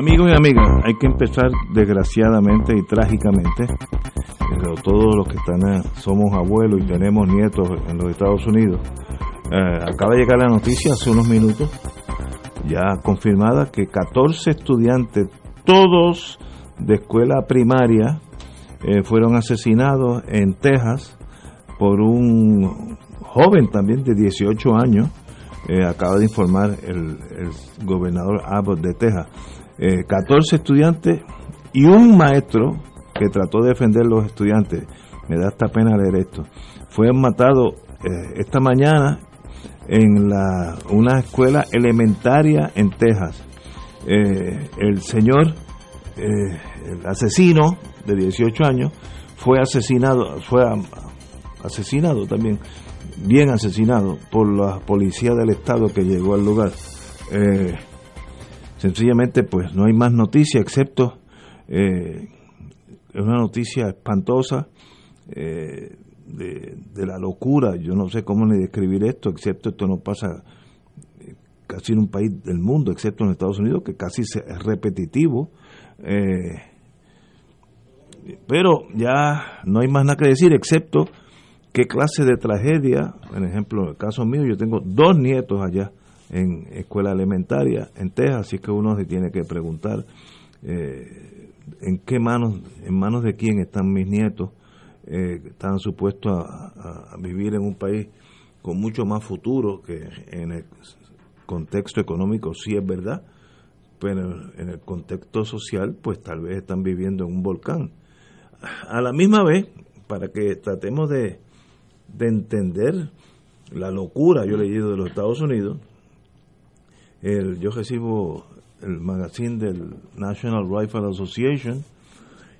Amigos y amigas, hay que empezar desgraciadamente y trágicamente. Pero todos los que están eh, somos abuelos y tenemos nietos en los Estados Unidos. Eh, acaba de llegar la noticia hace unos minutos, ya confirmada, que 14 estudiantes, todos de escuela primaria, eh, fueron asesinados en Texas por un joven también de 18 años. acaba de informar el, el gobernador Abbott de Texas. 14 estudiantes y un maestro que trató de defender a los estudiantes. Me da esta pena leer esto. Fue matado esta mañana en la, una escuela elementaria en Texas. el señor, el asesino de 18 años, fue asesinado, fue asesinado también, bien asesinado por la policía del estado que llegó al lugar. Eh, sencillamente pues no hay más noticia excepto eh, es una noticia espantosa eh, de, la locura. Yo no sé cómo ni describir esto excepto esto no pasa eh, casi en un país del mundo excepto en Estados Unidos que casi es repetitivo pero ya no hay más nada que decir excepto qué clase de tragedia por ejemplo en el caso mío yo tengo dos nietos allá en escuela elementaria en Texas, así que uno se tiene que preguntar eh, en qué manos, en manos de quién están mis nietos, eh, están supuestos a, vivir en un país con mucho más futuro que en el contexto económico sí es verdad, pero en el contexto social pues tal vez están viviendo en un volcán. A la misma vez, para que tratemos de, de entender la locura, yo he leído de los Estados Unidos, el, yo recibo el magazine del National Rifle Association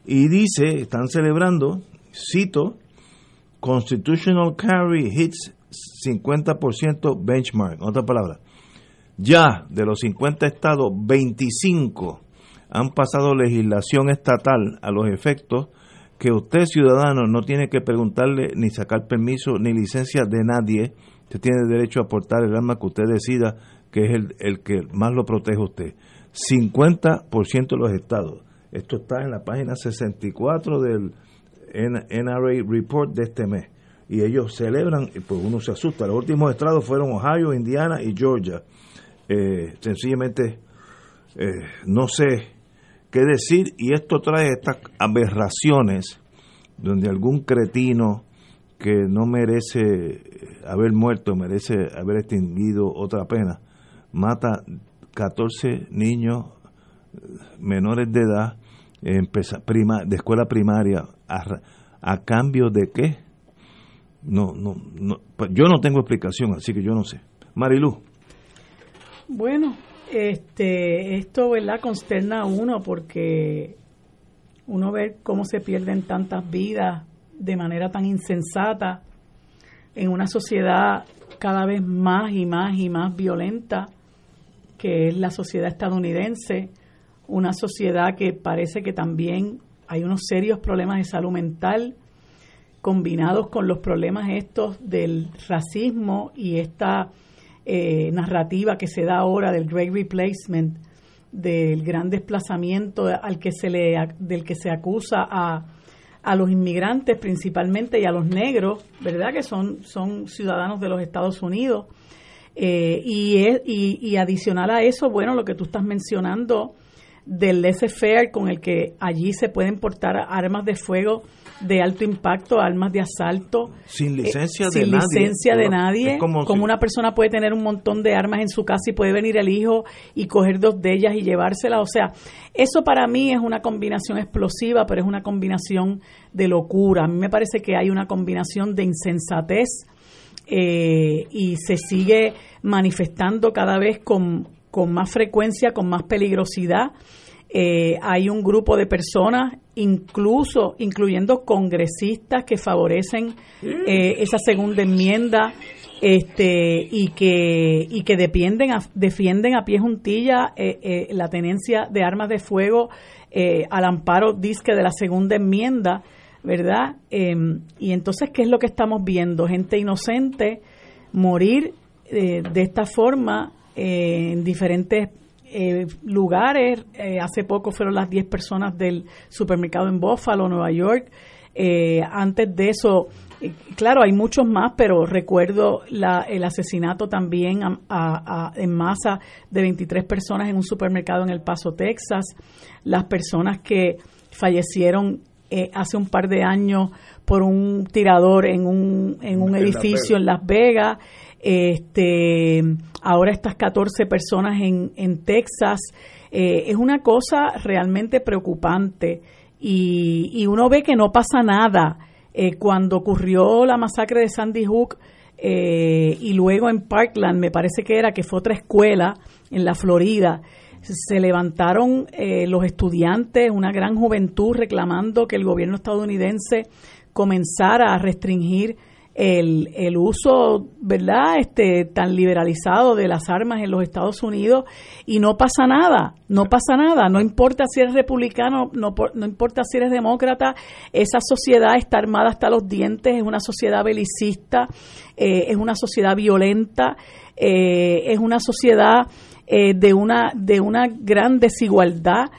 y dice, están celebrando, cito, Constitutional Carry hits 50% benchmark, otra palabra. Ya de los 50 estados, 25 han pasado legislación estatal a los efectos que usted, ciudadano, no tiene que preguntarle ni sacar permiso ni licencia de nadie. Usted tiene derecho a portar el arma que usted decida que es el, que más lo protege a usted. 50% de los estados. Esto está en la página 64 del NRA Report de este mes. Y ellos celebran, pues uno se asusta. Los últimos estados fueron Ohio, Indiana y Georgia. Eh, sencillamente, eh, no sé qué decir. Y esto trae estas aberraciones donde algún cretino que no merece haber muerto, merece haber extinguido otra pena, mata 14 niños eh, menores de edad de escuela primaria. A, cambio de qué no, no, no pues yo no tengo explicación así que yo no sé. Marilu. Bueno este esto verdad consterna a uno porque uno ve cómo se pierden tantas vidas de manera tan insensata en una sociedad cada vez más y más y más violenta que es la sociedad estadounidense, una sociedad que parece que también hay unos serios problemas de salud mental combinados con los problemas estos del racismo y esta eh, narrativa que se da ahora del great replacement, del gran desplazamiento al que se le, del que se acusa a, a los inmigrantes principalmente y a los negros, ¿verdad? Que son, son ciudadanos de los Estados Unidos Eh, y, y, adicional a eso, bueno, lo que tú estás mencionando del laissez-faire con el que allí se pueden portar armas de fuego de alto impacto, armas de asalto. Sin eh, licencia de nadie. Sin licencia de nadie. Como, una persona puede tener un montón de armas en su casa y puede venir el hijo y coger dos de ellas y llevárselas. O sea, eso para mí es una combinación explosiva, pero es una combinación de locura. A mí me parece que hay una combinación de insensatez eh, y se sigue manifestando cada vez con, con más frecuencia, con más peligrosidad. Eh, hay un grupo de personas, incluso incluyendo congresistas que favorecen eh, esa segunda enmienda este y que y que defienden a, defienden a pie juntilla eh, la tenencia de armas de fuego al amparo disque de la segunda enmienda, ¿verdad? Em, y entonces qué es lo que estamos viendo gente inocente morir de esta forma en diferentes eh, lugares. Eh, hace poco fueron las 10 personas del supermercado en Buffalo, Nueva York. Eh, antes de eso, claro, hay muchos más, pero recuerdo la, el asesinato también en masa de 23 personas en un supermercado en El Paso, Texas. Las personas que fallecieron hace un par de años por un tirador en un, en un edificio en Las Vegas. Este, ahora estas 14 personas en, en Texas. Eh, es una cosa realmente preocupante y, y, uno ve que no pasa nada. Eh, cuando ocurrió la masacre de Sandy Hook eh, y luego en Parkland, me parece que era que fue otra escuela en la Florida, se levantaron los estudiantes, una gran juventud reclamando que el gobierno estadounidense comenzara a restringir el, el uso, ¿verdad?, este, tan liberalizado de las armas en los Estados Unidos y no pasa nada, no pasa nada, no importa si eres republicano, no, no importa si eres demócrata, esa sociedad está armada hasta los dientes, es una sociedad belicista, eh, es una sociedad violenta, eh, es una sociedad eh, de, una, de una gran desigualdad,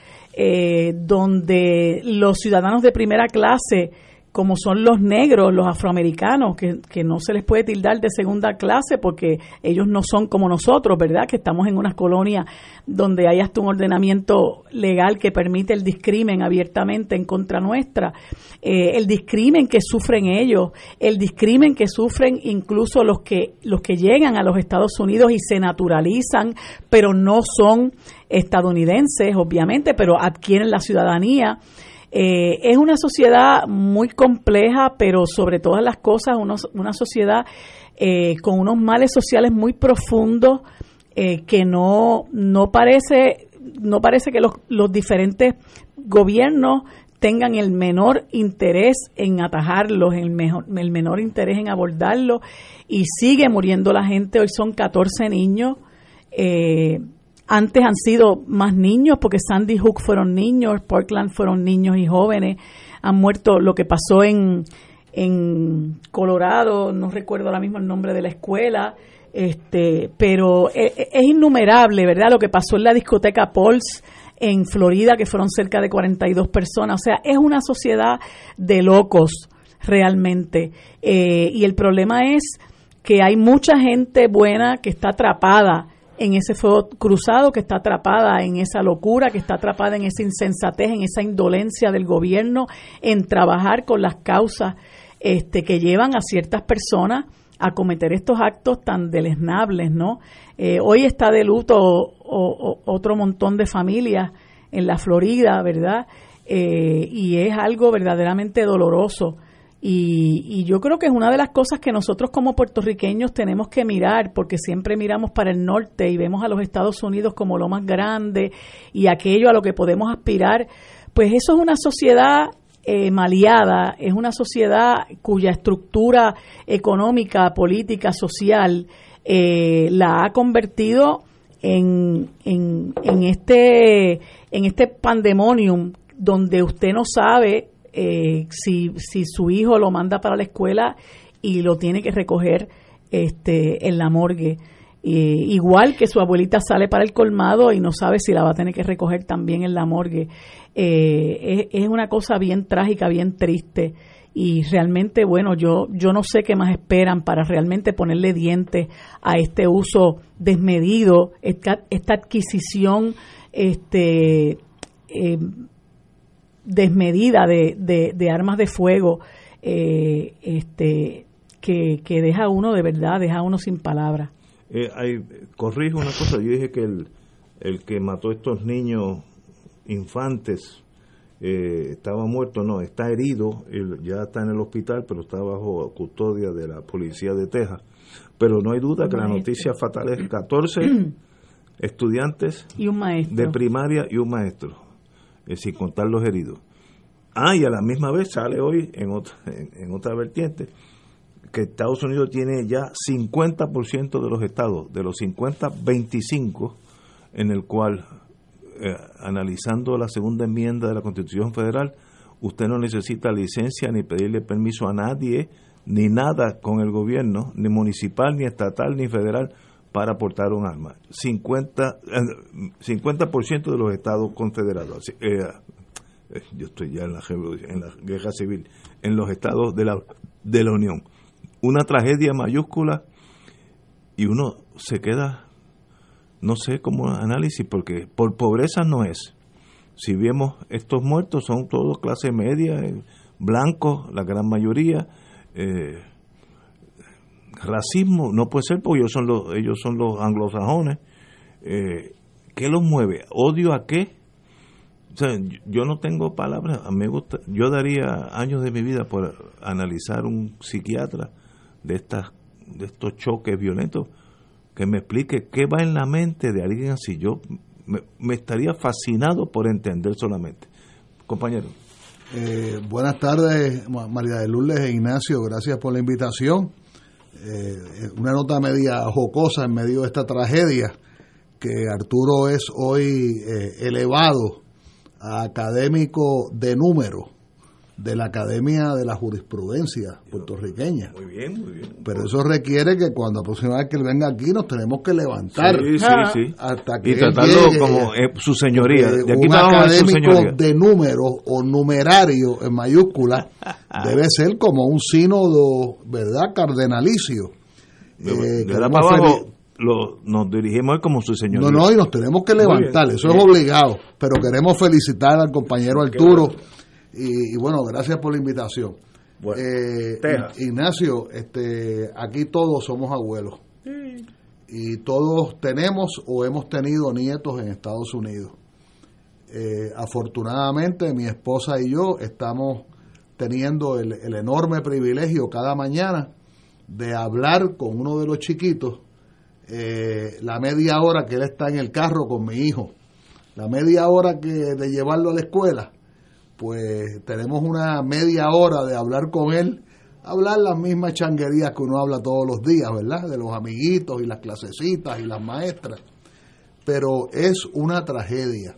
donde los ciudadanos de primera clase, como son los negros, los afroamericanos, que, que, no se les puede tildar de segunda clase porque ellos no son como nosotros, ¿verdad? Que estamos en unas colonias donde hay hasta un ordenamiento legal que permite el discrimen abiertamente en contra nuestra, eh, el discrimen que sufren ellos, el discrimen que sufren incluso los que, los que llegan a los Estados Unidos y se naturalizan, pero no son estadounidenses, obviamente, pero adquieren la ciudadanía. Eh, es una sociedad muy compleja, pero sobre todas las cosas, una sociedad eh, con unos males sociales muy profundos eh, que no, no parece no parece que los, los diferentes gobiernos tengan el menor interés en atajarlos, el, mejor, el menor interés en abordarlos y sigue muriendo la gente. Hoy son 14 niños. Eh, antes han sido más niños porque Sandy Hook fueron niños, Portland fueron niños y jóvenes. Han muerto lo que pasó en, en Colorado, no recuerdo ahora mismo el nombre de la escuela, este, pero es, e, es, innumerable, ¿verdad? Lo que pasó en la discoteca Pulse en Florida, que fueron cerca de 42 personas. O sea, es una sociedad de locos realmente. Eh, y el problema es que hay mucha gente buena que está atrapada en ese fuego cruzado, que está atrapada en esa locura, que está atrapada en esa insensatez, en esa indolencia del gobierno en trabajar con las causas este, que llevan a ciertas personas a cometer estos actos tan deleznables, ¿no? Eh, hoy está de luto otro montón de familias en la Florida, ¿verdad? Eh, y es algo verdaderamente doloroso y, yo creo que es una de las cosas que nosotros como puertorriqueños tenemos que mirar, porque siempre miramos para el norte y vemos a los Estados Unidos como lo más grande y aquello a lo que podemos aspirar. Pues eso es una sociedad eh, maleada, es una sociedad cuya estructura económica, política, social eh, la ha convertido en, en, en, este, en este pandemonium donde usted no sabe eh, si, si su hijo lo manda para la escuela y lo tiene que recoger este, en la morgue. igual que su abuelita sale para el colmado y no sabe si la va a tener que recoger también en la morgue. Eh, es, una cosa bien trágica, bien triste. y realmente bueno yo yo no sé qué más esperan para realmente ponerle dientes a este uso desmedido esta, esta adquisición este eh, desmedida de, de, armas de fuego eh, este que, que deja uno de verdad deja uno sin palabras eh, corrijo una cosa yo dije que el, el que mató a estos niños infantes eh, estaba muerto, no, está herido, ya está en el hospital, pero está bajo custodia de la policía de Texas. Pero no hay duda que la noticia fatal es 14 estudiantes y un maestro. de primaria y un maestro, sin contar los heridos. Ah, y a la misma vez sale hoy en otra, en, otra vertiente que Estados Unidos tiene ya 50% de los estados, de los 50, 25 en el cual eh, analizando la segunda enmienda de la Constitución Federal, usted no necesita licencia ni pedirle permiso a nadie, ni nada con el gobierno, ni municipal, ni estatal, ni federal, para portar un arma. 50, 50 de los estados confederados. Eh, eh, yo estoy ya en la, en guerra civil, en los estados de la, de la Unión. Una tragedia mayúscula y uno se queda no sé cómo análisis, porque por pobreza no es. Si vemos estos muertos, son todos clase media, eh, blancos, la gran mayoría. Eh, racismo no puede ser porque ellos son los, ellos son los anglosajones. Eh, ¿Qué los mueve? ¿Odio a qué? yo no tengo palabras. Me gusta, yo daría años de mi vida por analizar un psiquiatra de estas de estos choques violentos que me explique qué va en la mente de alguien así. Yo me, estaría fascinado por entender solamente. Compañero. Eh, buenas tardes, María de Lourdes e Ignacio, gracias por la invitación. Eh, una nota media jocosa en medio de esta tragedia, que Arturo es hoy eh, elevado a académico de número de la Academia de la Jurisprudencia puertorriqueña. Muy bien, muy bien. Pero eso requiere que cuando aproximadamente que él venga aquí nos tenemos que levantar. Sí, sí, sí. Hasta que y tratarlo como eh, su señoría. De aquí un académico de número o numerario en mayúscula debe ser como un sínodo, ¿verdad? Cardenalicio. De, eh, para abajo, lo, nos dirigimos como su señoría. No, no, y nos tenemos que levantar, eso es obligado. Pero queremos felicitar al compañero Arturo. Y, bueno, gracias por la invitación. Eh, Ignacio, este, aquí todos somos abuelos. Y todos tenemos o hemos tenido nietos en Estados Unidos. Eh, afortunadamente, mi esposa y yo estamos teniendo el, enorme privilegio cada mañana de hablar con uno de los chiquitos eh, la media hora que él está en el carro con mi hijo, la media hora que de llevarlo a la escuela pues tenemos una media hora de hablar con él, hablar las mismas changuerías que uno habla todos los días, ¿verdad? De los amiguitos y las clasecitas y las maestras. Pero es una tragedia.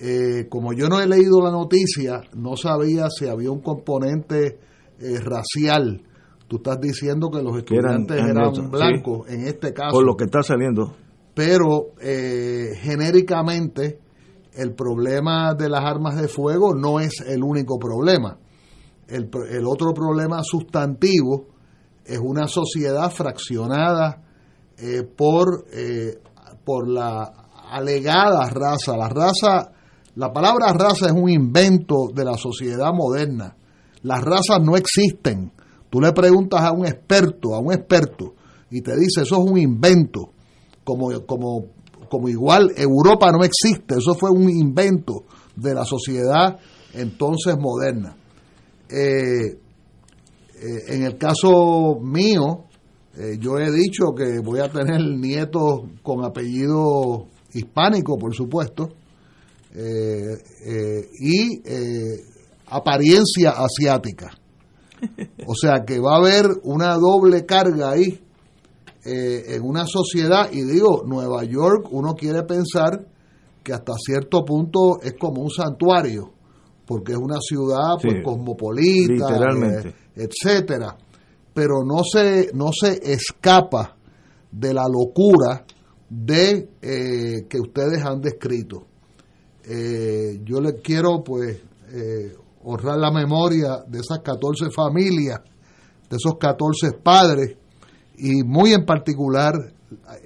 Eh, como yo no he leído la noticia, no sabía si había un componente eh, racial. Tú estás diciendo que los estudiantes eran, blancos en este caso. Por lo que está saliendo. Pero eh, genéricamente el problema de las armas de fuego no es el único problema. El, otro problema sustantivo es una sociedad fraccionada eh, por, eh, por la alegada raza. La raza, la palabra raza es un invento de la sociedad moderna. Las razas no existen. Tú le preguntas a un experto, a un experto, y te dice eso es un invento, como, como como igual Europa no existe, eso fue un invento de la sociedad entonces moderna. Eh, eh, en el caso mío, eh, yo he dicho que voy a tener nietos con apellido hispánico, por supuesto, y apariencia asiática. O sea que va a haber una doble carga ahí eh, en una sociedad, y digo, Nueva York, uno quiere pensar que hasta cierto punto es como un santuario, porque es una ciudad pues, cosmopolita, eh, etcétera, pero no se, no se escapa de la locura de eh, que ustedes han descrito. yo les quiero pues honrar la memoria de esas 14 familias, de esos 14 padres y muy en particular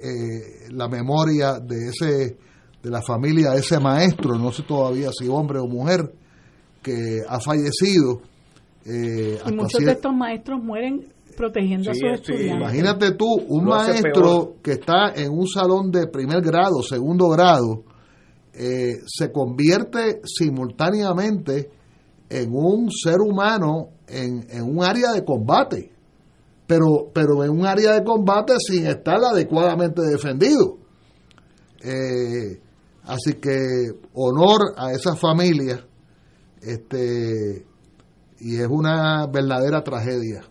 eh, la memoria de ese de la familia de ese maestro, no sé todavía si hombre o mujer, que ha fallecido. Eh, y muchos de estos maestros mueren protegiendo a sus estudiantes. Imagínate tú, un maestro que está en un salón de primer grado, segundo grado, eh, se convierte simultáneamente en un ser humano en, en, un área de combate, pero, pero en un área de combate sin estar adecuadamente defendido. Eh, así que honor a esa familia, este, y es una verdadera tragedia.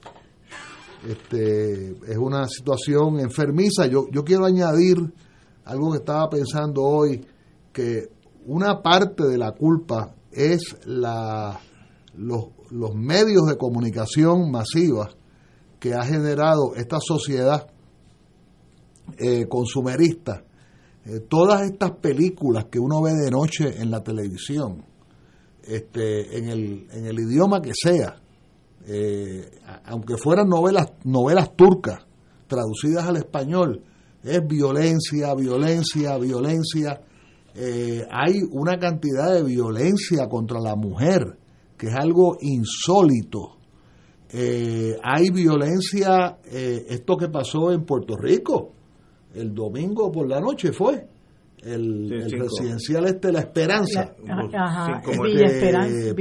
Este, es una situación enfermiza. Yo, yo quiero añadir algo que estaba pensando hoy, que una parte de la culpa es la, los, los medios de comunicación masivas que ha generado esta sociedad eh, consumerista. Eh, todas estas películas que uno ve de noche en la televisión, este, en, el, en el idioma que sea, eh, aunque fueran novelas, novelas turcas traducidas al español, es violencia, violencia, violencia. Hay una cantidad de violencia contra la mujer, que es algo insólito. Eh, hay violencia, esto que pasó en Puerto Rico, el domingo por la noche fue, el, residencial este La Esperanza.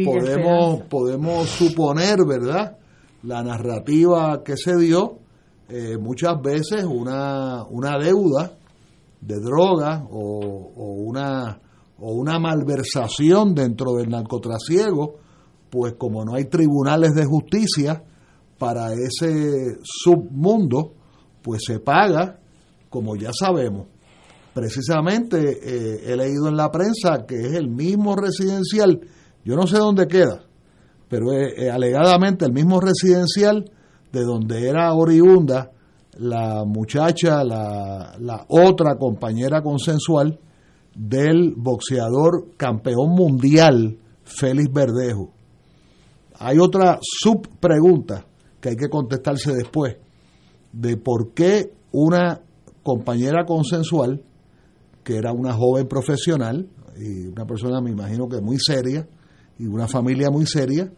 podemos, podemos suponer, ¿verdad? La narrativa que se dio, eh, muchas veces una, una deuda de droga o, o, una, o una malversación dentro del narcotrasiego, pues como no hay tribunales de justicia para ese submundo, pues se paga, como ya sabemos, precisamente eh, he leído en la prensa que es el mismo residencial, yo no sé dónde queda, pero es, alegadamente el mismo residencial de donde era oriunda la muchacha, la, la otra compañera consensual del boxeador campeón mundial Félix Verdejo. Hay otra subpregunta que hay que contestarse después de por qué una compañera consensual que era una joven profesional y una persona, me imagino que muy seria y una familia muy seria,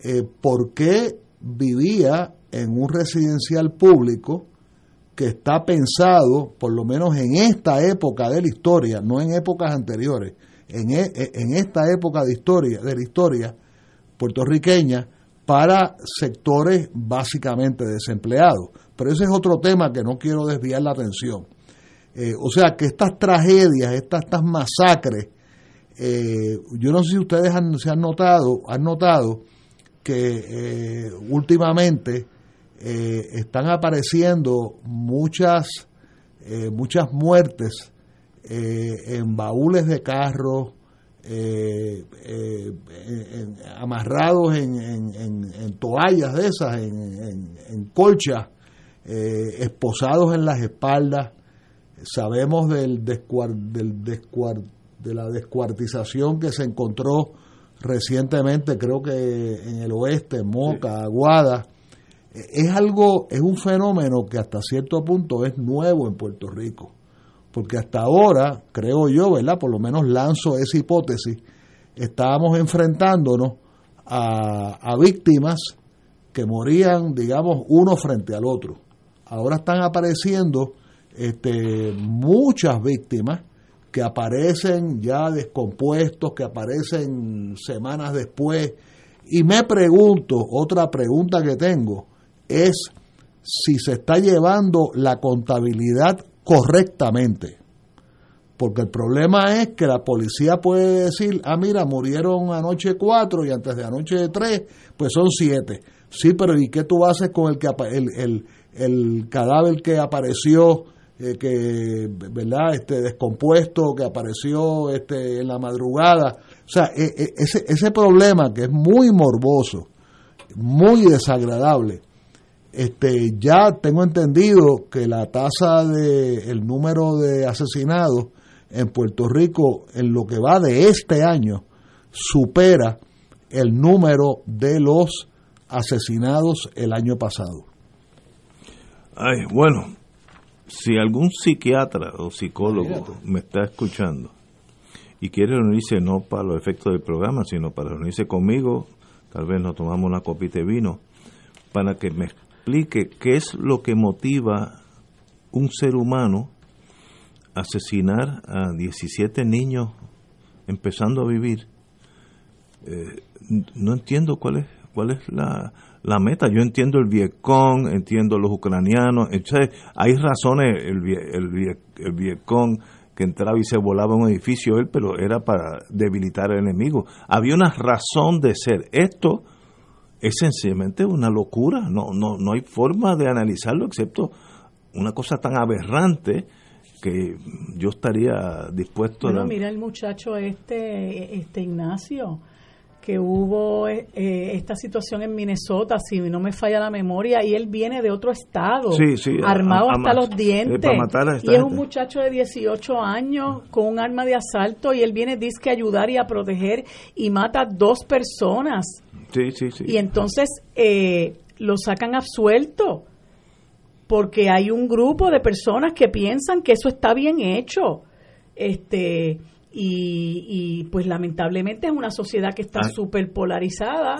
eh, ¿por qué vivía en un residencial público que está pensado, por lo menos en esta época de la historia, no en épocas anteriores, en, e, en esta época de historia, de la historia puertorriqueña, para sectores básicamente desempleados. Pero ese es otro tema que no quiero desviar la atención. Eh, o sea que estas tragedias, estas, estas masacres, eh, yo no sé si ustedes han, se han notado, han notado que eh, últimamente están apareciendo muchas, muchas muertes en baúles de carros, amarrados en, en, toallas de esas, en, en colchas, esposados en las espaldas. Sabemos del, del de la descuartización que se encontró recientemente, creo que en el oeste, Moca, Aguada. Es algo, es un fenómeno que hasta cierto punto es nuevo en Puerto Rico. Porque hasta ahora, creo yo, ¿verdad? Por lo menos lanzo esa hipótesis, estábamos enfrentándonos a, a víctimas que morían, digamos, uno frente al otro. Ahora están apareciendo este, muchas víctimas que aparecen ya descompuestos, que aparecen semanas después. Y me pregunto, otra pregunta que tengo, es si se está llevando la contabilidad correctamente. Porque el problema es que la policía puede decir, ah, mira, murieron anoche cuatro y antes de anoche tres, pues son siete. Sí, pero ¿y qué tú haces con el, que, el, el, el cadáver que apareció eh, que verdad este descompuesto que apareció este en la madrugada o sea e, e, ese, ese problema que es muy morboso muy desagradable este ya tengo entendido que la tasa de el número de asesinados en Puerto Rico en lo que va de este año supera el número de los asesinados el año pasado. Ay, bueno, si algún psiquiatra o psicólogo me está escuchando y quiere reunirse no para los efectos del programa, sino para reunirse conmigo, tal vez nos tomamos una copita de vino, para que me explique qué es lo que motiva un ser humano asesinar a 17 niños empezando a vivir. Eh, no entiendo cuál es cuál es la, la meta. Yo entiendo el Vietcong, entiendo los ucranianos, hay razones, el, el, el Vietcong que entraba y se volaba un edificio él, pero era para debilitar al enemigo. Había una razón de ser. Esto es sencillamente una locura, no, no, no hay forma de analizarlo excepto una cosa tan aberrante que yo estaría dispuesto a... mira el muchacho este, este Ignacio, que hubo eh, esta situación en Minnesota, si no me falla la memoria, y él viene de otro estado, armado hasta los dientes, y es un muchacho de 18 años con un arma de asalto, y él viene, dice que ayudar y a proteger, y mata dos personas. Sí, sí, sí. Y entonces eh, lo sacan absuelto, porque hay un grupo de personas que piensan que eso está bien hecho. Este y, pues lamentablemente es una sociedad que está ah. súper polarizada.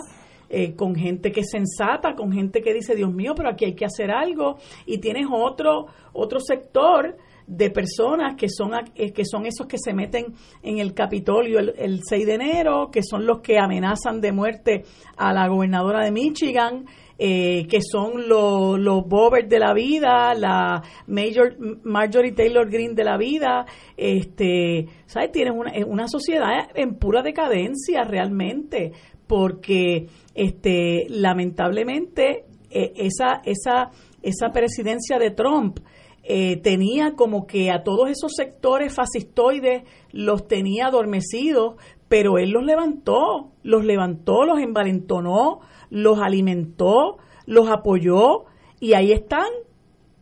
Eh, con gente que es sensata, con gente que dice, Dios mío, pero aquí hay que hacer algo, y tienes otro, otro sector de personas que son, eh, que son esos que se meten en el Capitolio el, el 6 de enero, que son los que amenazan de muerte a la gobernadora de Michigan, eh, que son los, los Bobert de la vida, la Major, Marjorie Taylor Green de la vida, este, ¿sabes? Tienes una, una sociedad en pura decadencia realmente, porque este, lamentablemente eh, esa, esa, esa presidencia de Trump eh, tenía como que a todos esos sectores fascistoides los tenía adormecidos, pero él los levantó, los levantó, los envalentonó, los alimentó, los apoyó y ahí están.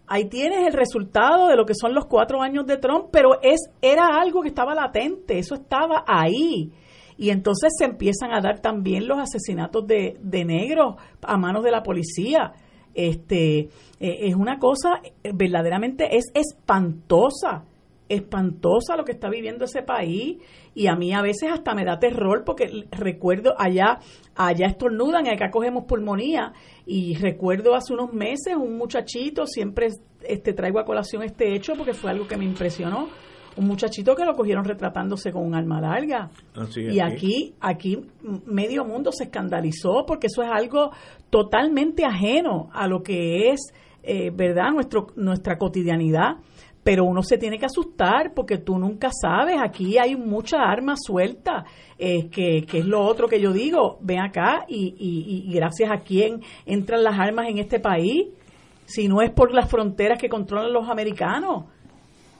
Ahí tienes el resultado de lo que son los cuatro años de Trump, pero es, era algo que estaba latente, eso estaba ahí. Y entonces se empiezan a dar también los asesinatos de, de negros a manos de la policía. Este, eh, es una cosa eh, verdaderamente es espantosa espantosa lo que está viviendo ese país. Y a mí a veces hasta me da terror porque recuerdo allá allá estornudan y acá cogemos pulmonía. Y recuerdo hace unos meses un muchachito siempre este traigo a colación este hecho porque fue algo que me impresionó un muchachito que lo cogieron retratándose con un arma larga. Y aquí aquí medio mundo se escandalizó porque eso es algo totalmente ajeno a lo que es eh, verdad nuestro nuestra cotidianidad. Pero uno se tiene que asustar porque tú nunca sabes, aquí hay mucha arma suelta, eh, que, es lo otro que yo digo, ven acá y, y, gracias a quién entran las armas en este país, si no es por las fronteras que controlan los americanos.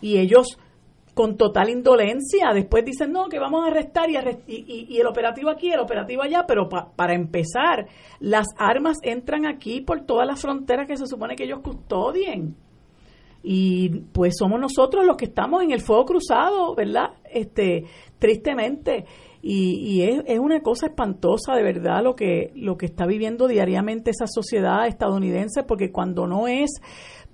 Y ellos con total indolencia, después dicen, no, que vamos a arrestar y, el operativo aquí, el operativo allá, pero para empezar, las armas entran aquí por todas las fronteras que se supone que ellos custodien y pues somos nosotros los que estamos en el fuego cruzado, ¿verdad? Este, tristemente. Y, y es, es, una cosa espantosa de verdad lo que, lo que está viviendo diariamente esa sociedad estadounidense, porque cuando no es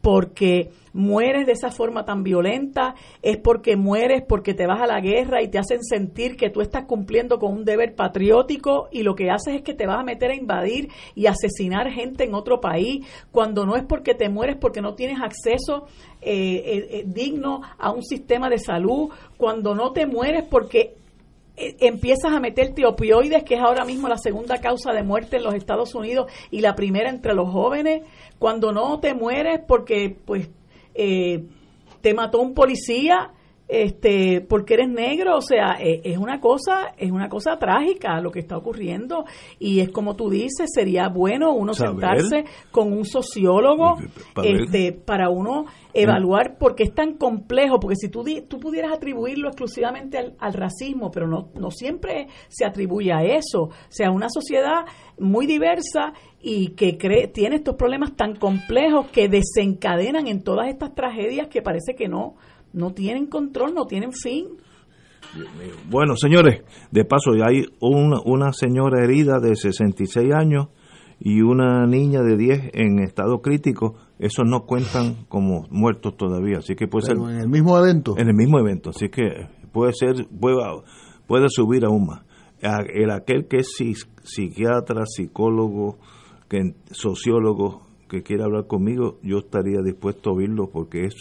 porque mueres de esa forma tan violenta, es porque mueres porque te vas a la guerra y te hacen sentir que tú estás cumpliendo con un deber patriótico y lo que haces es que te vas a meter a invadir y asesinar gente en otro país, cuando no es porque te mueres porque no tienes acceso eh, eh, eh, digno a un sistema de salud, cuando no te mueres porque empiezas a meterte opioides, que es ahora mismo la segunda causa de muerte en los Estados Unidos y la primera entre los jóvenes, cuando no te mueres porque pues eh, te mató un policía este porque eres negro o sea e, es una cosa es una cosa trágica lo que está ocurriendo y es como tú dices sería bueno uno sentarse con un sociólogo para, este, para uno evaluar por qué es tan complejo porque si tú tú pudieras atribuirlo exclusivamente al, al racismo pero no no siempre se atribuye a eso o sea una sociedad muy diversa y que cree, tiene estos problemas tan complejos que desencadenan en todas estas tragedias que parece que no no tienen control, no tienen fin. Bueno, señores, de paso, hay una, una señora herida de 66 años y una niña de 10 en estado crítico. Esos no cuentan como muertos todavía, así que puede ser... en el mismo evento. En el mismo evento, así que puede ser, puede, puede subir aún más. El aquel que es psiquiatra, psicólogo, que, sociólogo, que quiera hablar conmigo, yo estaría dispuesto a oírlo porque es,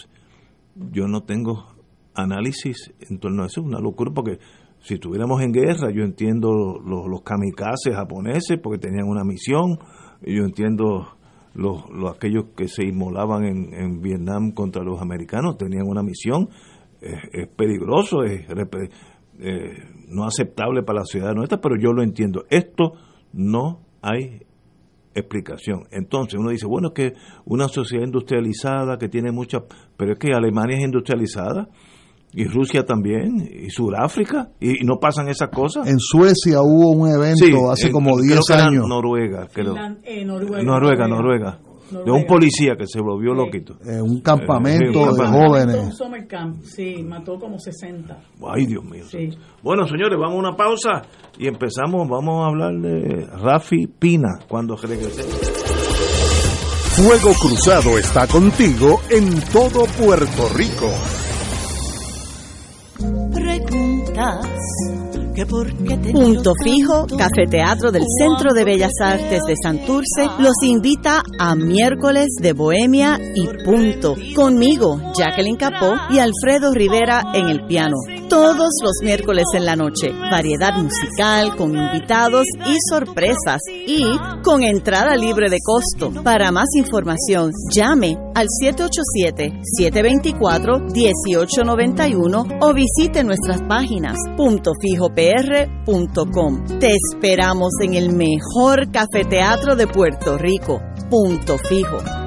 yo no tengo análisis en torno a eso, es una locura porque si estuviéramos en guerra, yo entiendo los, los kamikazes japoneses porque tenían una misión, yo entiendo los, aquellos que se inmolaban en, en, Vietnam contra los americanos, tenían una misión, es, peligroso, es eh, no aceptable para la ciudad nuestra, pero yo lo entiendo. Esto no hay explicación. Entonces uno dice, bueno, es que una sociedad industrializada que tiene mucha, pero es que Alemania es industrializada y Rusia también, y Sudáfrica, y, no pasan esas cosas. En Suecia hubo un evento hace como 10 años. Noruega, creo. Eh, Noruega, Noruega, Noruega, de un policía que se volvió loquito. En un campamento de jóvenes. Un summer camp, sí, mató como 60. Ay, Dios mío. Bueno, señores, vamos a una pausa y empezamos, vamos a hablar de Rafi Pina cuando regresemos. Fuego Cruzado está contigo en todo Puerto Rico. Punto Fijo, Café Teatro del Centro de Bellas Artes de Santurce, los invita a miércoles de Bohemia y punto. Conmigo, Jacqueline Capó y Alfredo Rivera en el piano. Todos los miércoles en la noche. Variedad musical con invitados y sorpresas. Y con entrada libre de costo. Para más información, llame al 787-724-1891 o visite nuestras páginas punto fijo te esperamos en el mejor cafeteatro de Puerto Rico. Punto fijo.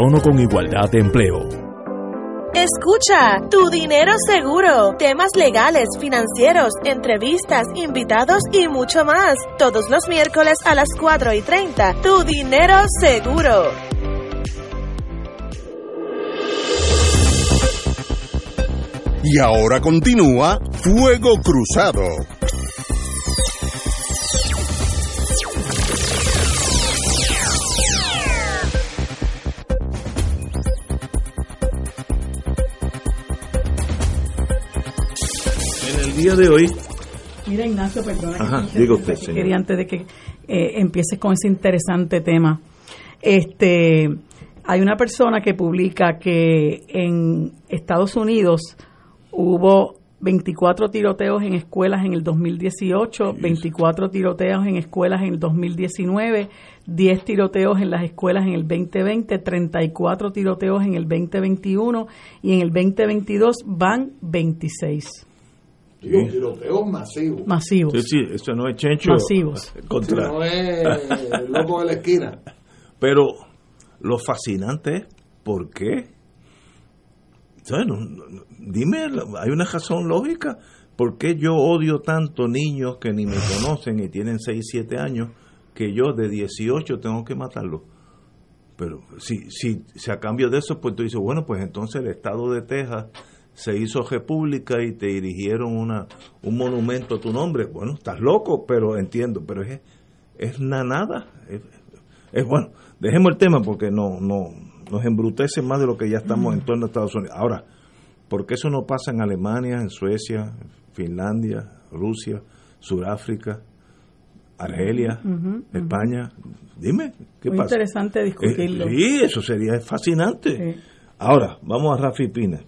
con igualdad de empleo. Escucha, tu dinero seguro, temas legales, financieros, entrevistas, invitados y mucho más. Todos los miércoles a las 4 y 30, tu dinero seguro. Y ahora continúa Fuego Cruzado. Día de hoy. Mira, Ignacio, perdona. digo usted, señor. Quería antes de que eh, empieces con ese interesante tema. Este, hay una persona que publica que en Estados Unidos hubo 24 tiroteos en escuelas en el 2018, 24 tiroteos en escuelas en el 2019, 10 tiroteos en las escuelas en el 2020, 34 tiroteos en el 2021 y en el 2022 van 26. Digo, tiroteos masivos. Masivos. Sí, sí, eso no es chencho. Masivos. Contra. no es el loco de la esquina. Pero lo fascinante es, ¿por qué? dime, hay una razón lógica. ¿por qué yo odio tanto niños que ni me conocen y tienen 6, 7 años que yo de 18 tengo que matarlos? Pero si, si, si a cambio de eso, pues tú dices, bueno, pues entonces el estado de Texas se hizo república y te dirigieron una, un monumento a tu nombre. Bueno, estás loco, pero entiendo, pero es, es nada. Es, es bueno, dejemos el tema porque no, no nos embrutece más de lo que ya estamos en torno a Estados Unidos. Ahora, ¿por qué eso no pasa en Alemania, en Suecia, Finlandia, Rusia, Sudáfrica, Argelia, España? Dime, ¿qué Muy interesante discutirlo. Eh, sí, eso sería fascinante. Ahora, vamos a Rafi Pina.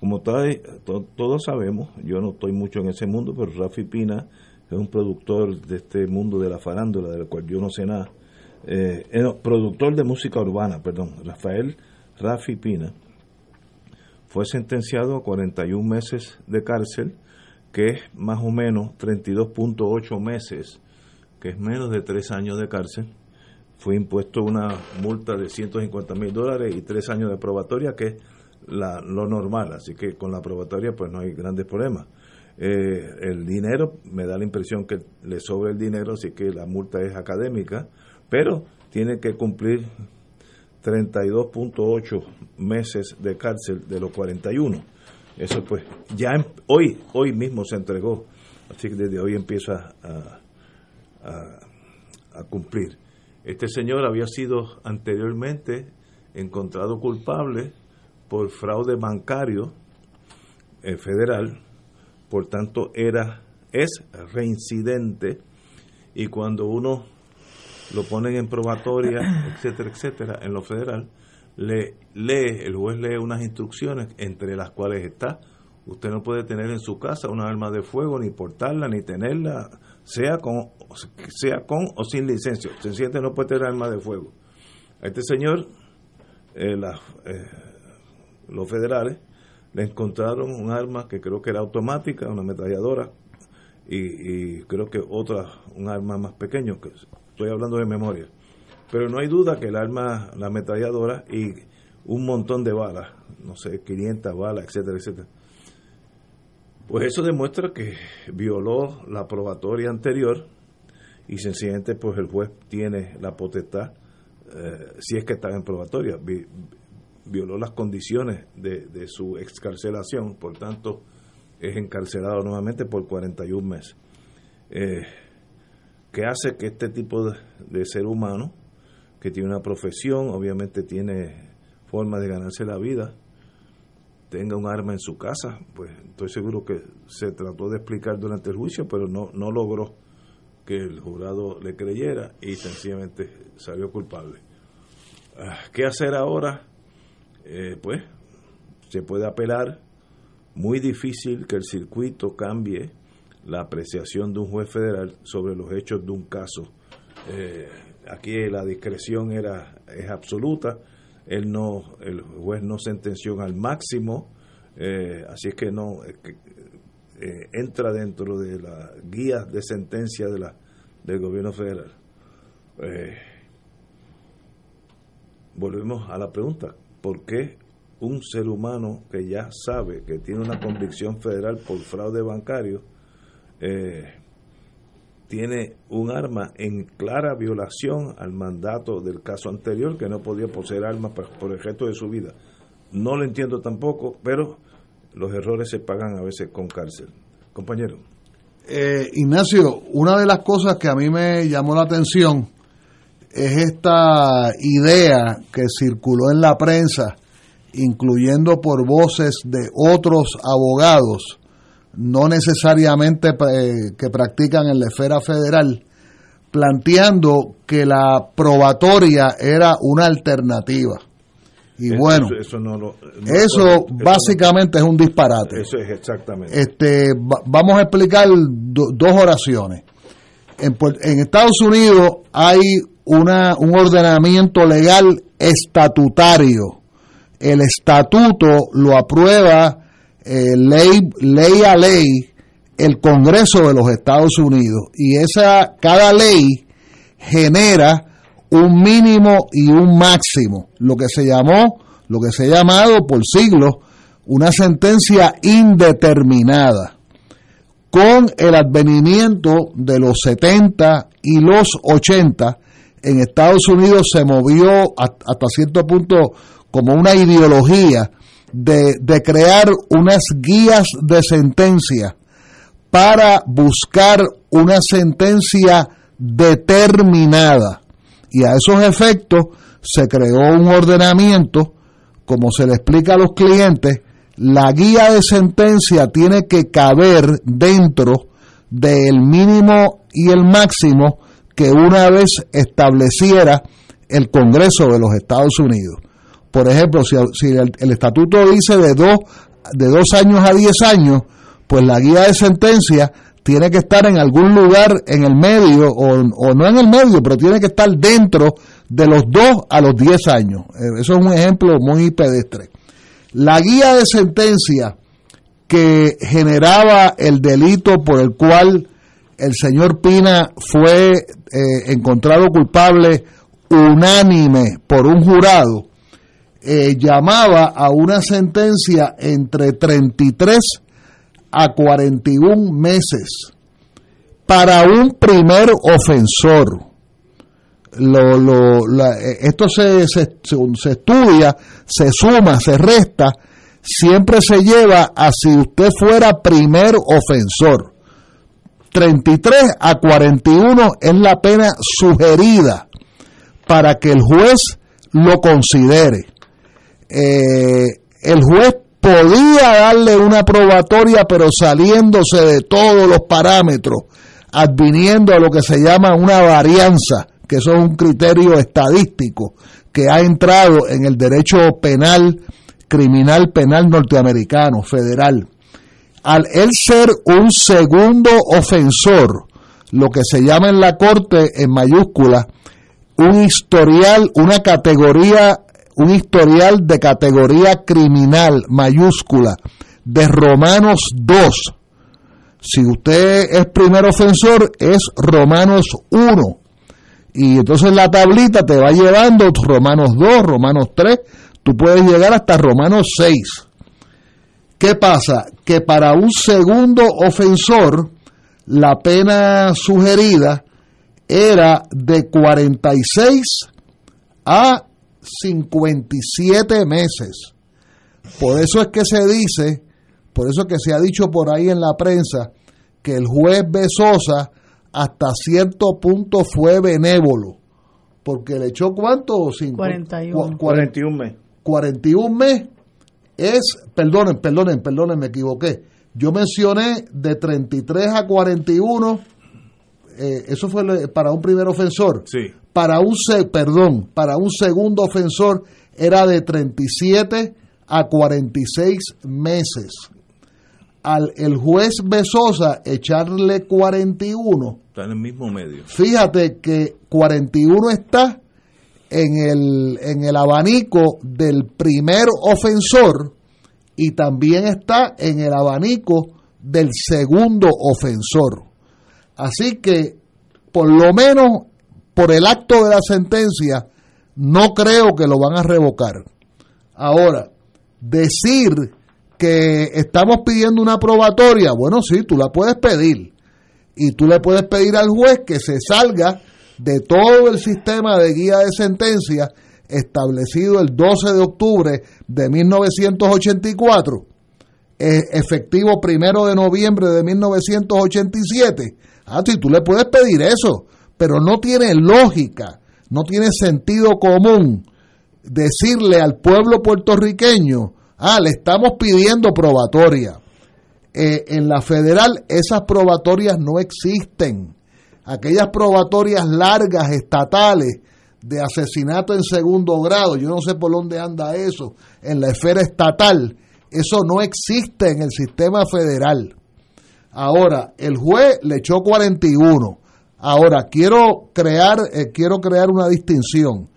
Como todos sabemos, yo no estoy mucho en ese mundo, pero Rafi Pina es un productor de este mundo de la farándula, del cual yo no sé nada. Eh, productor de música urbana, perdón, Rafael Rafi Pina, fue sentenciado a 41 meses de cárcel, que es más o menos 32.8 meses, que es menos de tres años de cárcel. Fue impuesto una multa de 150 mil dólares y tres años de probatoria, que es lo normal, así que con la probatoria pues no hay grandes problemas. Eh, el dinero, me da la impresión que le sobra el dinero, así que la multa es académica, pero tiene que cumplir 32.8 meses de cárcel de los 41. Eso pues ya em, hoy hoy mismo se entregó, así que desde hoy empieza a, a cumplir. Este señor había sido anteriormente encontrado culpable por fraude bancario eh, federal, por tanto era es reincidente y cuando uno lo ponen en probatoria, etcétera, etcétera, en lo federal, le lee, el juez lee unas instrucciones entre las cuales está, usted no puede tener en su casa una arma de fuego, ni portarla, ni tenerla, sea con, sea con o sin licencia. siente no puede tener arma de fuego. A este señor, eh, la, eh, los federales le encontraron un arma que creo que era automática, una ametralladora, y, creo que otra, un arma más pequeño, que estoy hablando de memoria. Pero no hay duda que el arma, la ametralladora y un montón de balas, no sé, 500 balas, etcétera, etcétera. Pues eso demuestra que violó la probatoria anterior y sencillamente pues el juez tiene la potestad, eh, si es que está en probatoria, violó las condiciones de, su excarcelación, por tanto es encarcelado nuevamente por 41 meses. Eh, ¿Qué hace que este tipo de, ser humano, que tiene una profesión, obviamente tiene forma de ganarse la vida, tenga un arma en su casa? Pues estoy seguro que se trató de explicar durante el juicio, pero no, no logró que el jurado le creyera y sencillamente salió culpable. Ah, ¿Qué hacer ahora? Eh, pues se puede apelar. Muy difícil que el circuito cambie la apreciación de un juez federal sobre los hechos de un caso. Eh, aquí la discreción era es absoluta. Él no, el juez no sentenció al máximo, eh, así es que no entra dentro de la guía de sentencia de la del gobierno federal. volvemos a la pregunta ¿por qué un ser humano que ya sabe que tiene una convicción federal por fraude bancario eh, tiene un arma en clara violación al mandato del caso anterior, que no podía poseer armas por el resto de su vida? No lo entiendo tampoco, pero los errores se pagan a veces con cárcel. Compañero. Eh, Ignacio, una de las cosas que a mí me llamó la atención es esta idea que circuló en la prensa, incluyendo por voces de otros abogados, no necesariamente eh, que practican en la esfera federal, planteando que la probatoria era una alternativa. Y bueno, eso, básicamente es un disparate. Eso es exactamente. Este, vamos a explicar dos oraciones. En, en Estados Unidos hay una, un ordenamiento legal estatutario. El estatuto lo aprueba eh, ley, ley a ley el Congreso de los Estados Unidos y esa cada ley genera un mínimo y un máximo, lo que se llamó, lo que se ha llamado por siglos una sentencia indeterminada. con el advenimiento de los 70 y los 80, en Estados Unidos se movió hasta cierto punto como una ideología de, crear unas guías de sentencia para buscar una sentencia determinada. Y a esos efectos se creó un ordenamiento, como se le explica a los clientes, la guía de sentencia tiene que caber dentro del mínimo y el máximo que una vez estableciera el Congreso de los Estados Unidos. Por ejemplo, si, el, estatuto dice de dos, de dos años a diez años, pues la guía de sentencia tiene que estar en algún lugar en el medio, o, no en el medio, pero tiene que estar dentro de los dos a los diez años. Eh, eso es un ejemplo muy pedestre. La guía de sentencia que generaba el delito por el cual el señor Pina fue eh, encontrado culpable unánime por un jurado, eh, llamaba a una sentencia entre 33 a 41 meses para un primer ofensor. Lo, esto se, se, estudia, se suma, se resta, siempre se lleva a si usted fuera primer ofensor. 33 a 41 es la pena sugerida para que el juez lo considere. Eh, el juez podía darle una probatoria, pero saliéndose de todos los parámetros, adviniendo a lo que se llama una varianza, que eso es un criterio estadístico que ha entrado en el derecho penal, criminal penal norteamericano, federal. Al él ser un segundo ofensor, lo que se llama en la corte en mayúscula, un historial, una categoría, un historial de categoría criminal mayúscula de Romanos 2. Si usted es primer ofensor, es Romanos 1 y entonces la tablita te va llevando Romanos 2, Romanos 3, tú puedes llegar hasta Romanos 6. ¿Qué pasa? Que para un segundo ofensor, la pena sugerida era de 46 a 57 meses. Por eso es que se dice, por eso es que se ha dicho por ahí en la prensa, que el juez Besosa hasta cierto punto fue benévolo, porque le echó cuánto? 41. 41 meses. 41 meses es, perdonen, perdonen, perdonen, me equivoqué. Yo mencioné de 33 a 41, eh, eso fue para un primer ofensor. Sí. Para un, perdón, para un segundo ofensor era de 37 a 46 meses al el juez Besosa echarle 41. Está en el mismo medio. Fíjate que 41 está en el, en el abanico del primer ofensor y también está en el abanico del segundo ofensor. Así que, por lo menos por el acto de la sentencia, no creo que lo van a revocar. Ahora, decir que estamos pidiendo una probatoria, bueno, sí, tú la puedes pedir. Y tú le puedes pedir al juez que se salga de todo el sistema de guía de sentencia establecido el 12 de octubre de 1984, e, efectivo primero de noviembre de 1987. Ah, sí, tú le puedes pedir eso, pero no tiene lógica, no tiene sentido común decirle al pueblo puertorriqueño Ah, le estamos pidiendo probatoria. Eh, en la federal esas probatorias no existen. Aquellas probatorias largas, estatales, de asesinato en segundo grado, yo no sé por dónde anda eso, en la esfera estatal, eso no existe en el sistema federal. Ahora, el juez le echó 41. Ahora, quiero crear, eh, quiero crear una distinción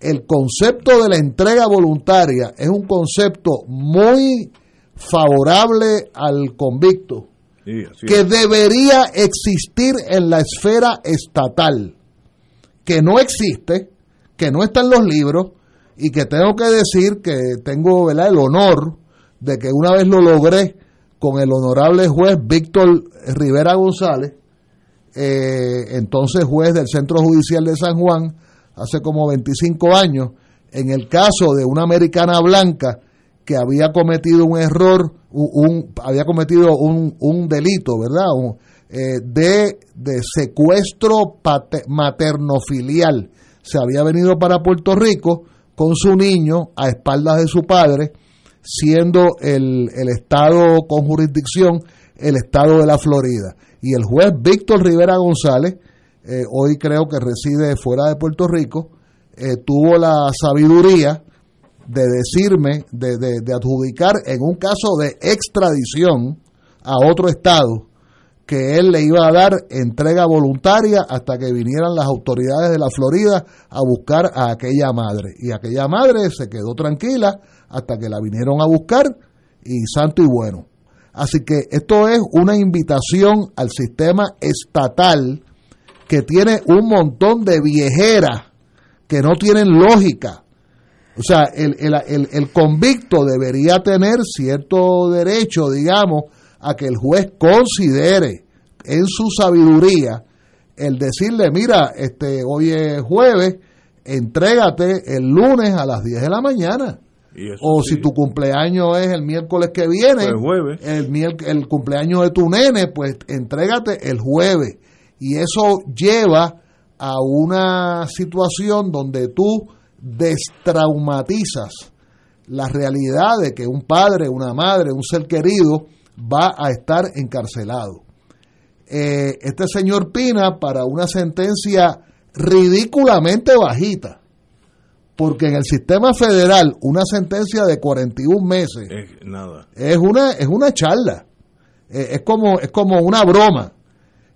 el concepto de la entrega voluntaria es un concepto muy favorable al convicto, que debería existir en la esfera estatal, que no existe, que no está en los libros y que tengo que decir que tengo el honor de que una vez lo logré con el honorable juez Víctor Rivera González, eh, entonces juez del Centro Judicial de San Juan, hace como 25 años, en el caso de una americana blanca que había cometido un error, un, había cometido un, un delito, ¿verdad? Eh, de, de, secuestro maternofilial. Se había venido para Puerto Rico con su niño a espaldas de su padre, siendo el, el estado con jurisdicción el estado de la Florida. Y el juez Víctor Rivera González, eh, hoy creo que reside fuera de Puerto Rico, eh, tuvo la sabiduría de decirme, de, de, adjudicar en un caso de extradición a otro estado, que él le iba a dar entrega voluntaria hasta que vinieran las autoridades de la Florida a buscar a aquella madre. Y aquella madre se quedó tranquila hasta que la vinieron a buscar y santo y bueno. Así que esto es una invitación al sistema estatal que tiene un montón de viejeras que no tienen lógica. O sea, el, el, el, convicto debería tener cierto derecho, digamos, a que el juez considere en su sabiduría el decirle, mira, este hoy es jueves, entrégate el lunes a las 10 de la mañana. O si tu cumpleaños es el miércoles que viene, El, el cumpleaños de tu nene, pues entrégate el jueves. Y eso lleva a una situación donde tú destraumatizas la realidad de que un padre, una madre, un ser querido va a estar encarcelado. Eh, este señor Pina, para una sentencia ridículamente bajita, porque en el sistema federal una sentencia de 41 meses es, nada. es una es una charla eh, es como es como una broma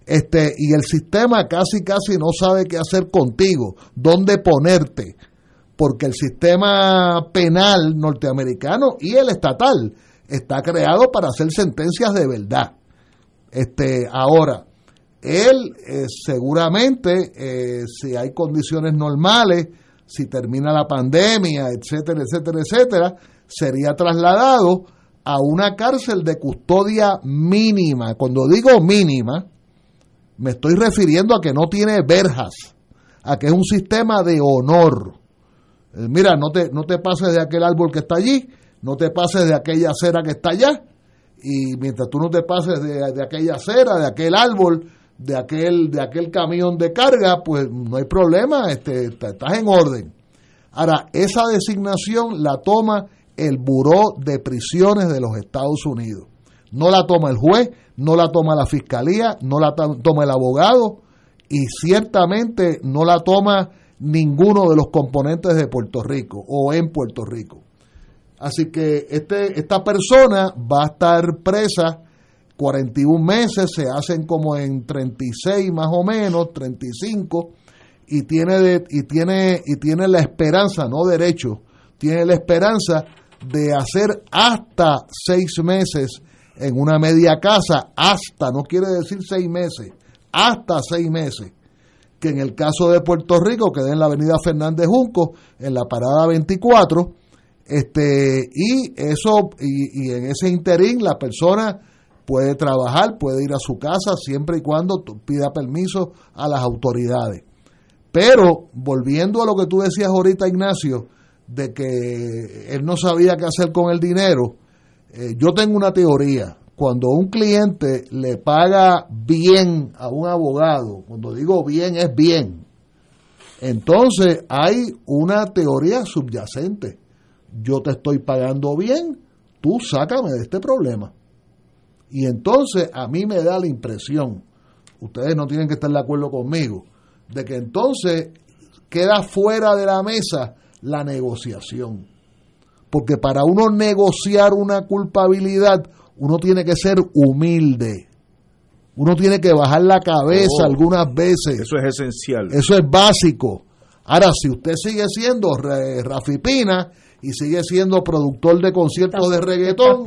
este y el sistema casi casi no sabe qué hacer contigo dónde ponerte porque el sistema penal norteamericano y el estatal está creado para hacer sentencias de verdad este ahora él eh, seguramente eh, si hay condiciones normales si termina la pandemia, etcétera, etcétera, etcétera, sería trasladado a una cárcel de custodia mínima. Cuando digo mínima, me estoy refiriendo a que no tiene verjas, a que es un sistema de honor. Eh, mira, no te, no te pases de aquel árbol que está allí, no te pases de aquella acera que está allá, y mientras tú no te pases de, de aquella acera, de aquel árbol, de aquel, de aquel camión de carga, pues no hay problema, este, estás en orden. Ahora, esa designación la toma el Buró de Prisiones de los Estados Unidos. No la toma el juez, no la toma la fiscalía, no la toma el abogado y ciertamente no la toma ninguno de los componentes de Puerto Rico o en Puerto Rico. Así que este, esta persona va a estar presa 41 meses se hacen como en 36 más o menos, 35 y tiene de, y tiene y tiene la esperanza, no derecho, tiene la esperanza de hacer hasta seis meses en una media casa, hasta, no quiere decir seis meses, hasta seis meses, que en el caso de Puerto Rico, que en la avenida Fernández Junco, en la parada 24, este, y eso, y, y en ese interín la persona puede trabajar, puede ir a su casa siempre y cuando pida permiso a las autoridades. Pero volviendo a lo que tú decías ahorita, Ignacio, de que él no sabía qué hacer con el dinero, eh, yo tengo una teoría. Cuando un cliente le paga bien a un abogado, cuando digo bien es bien, entonces hay una teoría subyacente. Yo te estoy pagando bien, tú sácame de este problema. Y entonces a mí me da la impresión, ustedes no tienen que estar de acuerdo conmigo, de que entonces queda fuera de la mesa la negociación. Porque para uno negociar una culpabilidad, uno tiene que ser humilde. Uno tiene que bajar la cabeza oh, algunas veces. Eso es esencial. Eso es básico. Ahora, si usted sigue siendo Rafi Pina y sigue siendo productor de conciertos de reggaetón,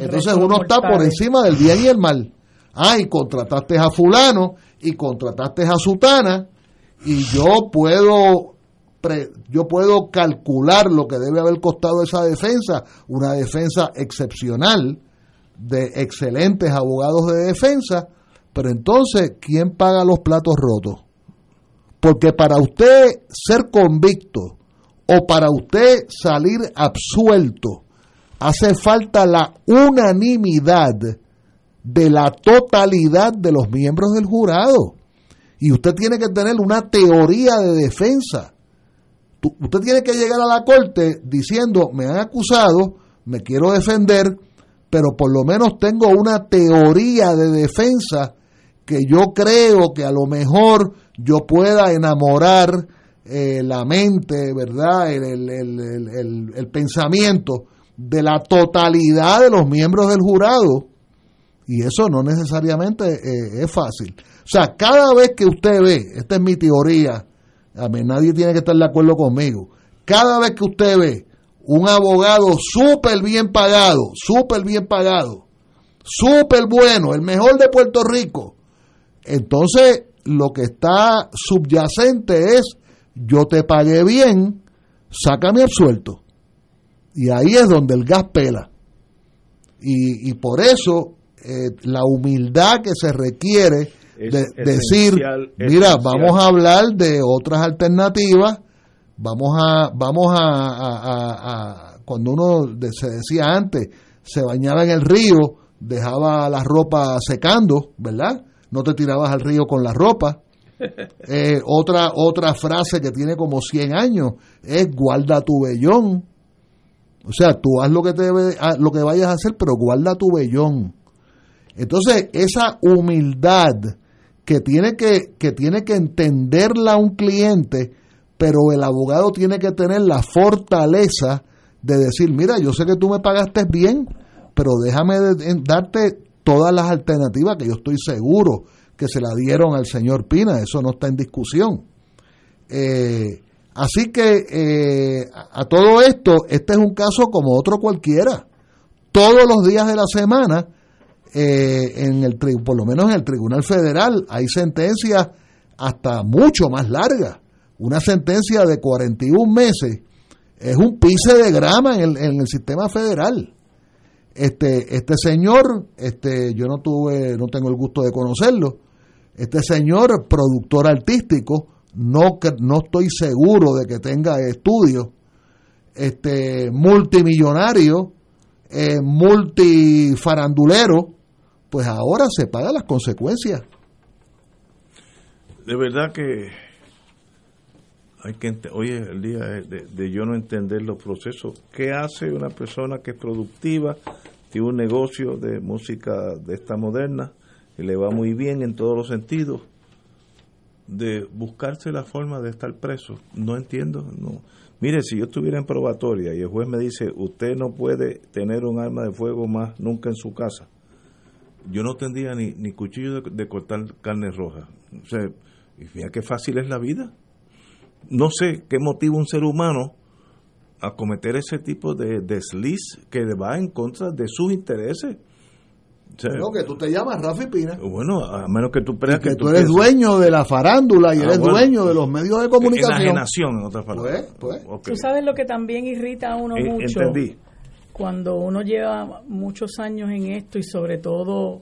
entonces uno está por encima del bien y el mal. Ah, y contrataste a fulano y contrataste a sutana y yo puedo yo puedo calcular lo que debe haber costado esa defensa, una defensa excepcional, de excelentes abogados de defensa, pero entonces, ¿quién paga los platos rotos? Porque para usted ser convicto o para usted salir absuelto, hace falta la unanimidad de la totalidad de los miembros del jurado. Y usted tiene que tener una teoría de defensa. usted tiene que llegar a la corte diciendo, me han acusado, me quiero defender, pero por lo menos tengo una teoría de defensa que yo creo que a lo mejor yo pueda enamorar eh, la mente, ¿verdad? El, el, pensamiento de la totalidad de los miembros del jurado. Y eso no necesariamente eh, es fácil. O sea, cada vez que usted ve, esta es mi teoría, a mí nadie tiene que estar de acuerdo conmigo, cada vez que usted ve un abogado súper bien pagado, súper bien pagado, súper bueno, el mejor de Puerto Rico, entonces lo que está subyacente es, yo te pagué bien, sácame absuelto. Y ahí es donde el gas pela. Y, por eso eh, la humildad que se requiere de decir, mira, vamos a hablar de otras alternativas, vamos a, vamos a, cuando uno se decía antes, se bañaba en el río, dejaba la ropa secando, ¿verdad? No te tirabas al río con la ropa. Eh, otra, otra frase que tiene como 100 años es guarda tu vellón. O sea, tú haz lo que, te debe, lo que vayas a hacer, pero guarda tu vellón. Entonces, esa humildad que tiene que, que tiene que entenderla un cliente, pero el abogado tiene que tener la fortaleza de decir, mira, yo sé que tú me pagaste bien, pero déjame darte todas las alternativas que yo estoy seguro que se la dieron al señor Pina, eso no está en discusión. Eh, así que eh, a todo esto, este es un caso como otro cualquiera. Todos los días de la semana eh, en el por lo menos en el Tribunal Federal hay sentencias hasta mucho más largas. Una sentencia de 41 meses es un piso de grama en el, en el sistema federal. Este, este señor, este, yo no tuve, no tengo el gusto de conocerlo. Este señor, productor artístico, no, no estoy seguro de que tenga estudios, este, multimillonario, eh, multifarandulero, pues ahora se pagan las consecuencias. De verdad que hay que hoy el día de, yo no entender los procesos. ¿Qué hace una persona que es productiva, tiene un negocio de música de esta moderna y le va muy bien en todos los sentidos? De buscarse la forma de estar preso. No entiendo. no Mire, si yo estuviera en probatoria y el juez me dice, usted no puede tener un arma de fuego más nunca en su casa yo no tendría ni, ni cuchillo de, cortar carne roja. O sea, y fíjate qué fácil es la vida. No sé qué motiva un ser humano a cometer ese tipo de desliz que va en contra de sus intereses. O que tú te llamas Rafi Pina. Bueno, a menos que tú creas que, tú, eres dueño de la farándula y ah, eres dueño de los medios de comunicación. Enajenación, en otras palabras. Pues, pues. Tú sabes lo que también irrita a uno eh, mucho. Entendí cuando uno lleva muchos años en esto y sobre todo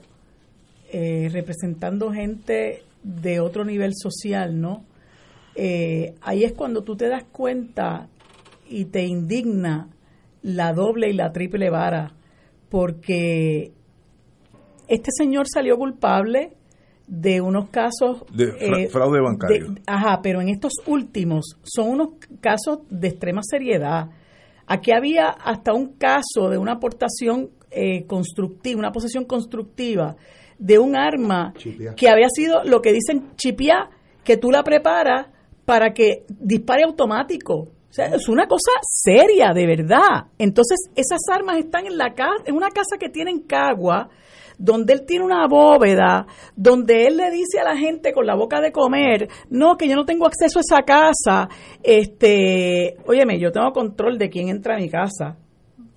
eh, representando gente de otro nivel social, ¿no? Eh, ahí es cuando tú te das cuenta y te indigna la doble y la triple vara, porque este señor salió culpable de unos casos de eh, fraude bancario. ajá, pero en estos últimos son unos casos de extrema seriedad Aquí había hasta un caso de una aportación eh, constructiva, una posesión constructiva de un arma que había sido lo que dicen chipia, que tú la preparas para que dispare automático. O sea, es una cosa seria, de verdad. Entonces, esas armas están en la casa, en una casa que tiene en Cagua, donde él tiene una bóveda, donde él le dice a la gente con la boca de comer, no, que yo no tengo acceso a esa casa, este, óyeme, yo tengo control de quién entra a mi casa,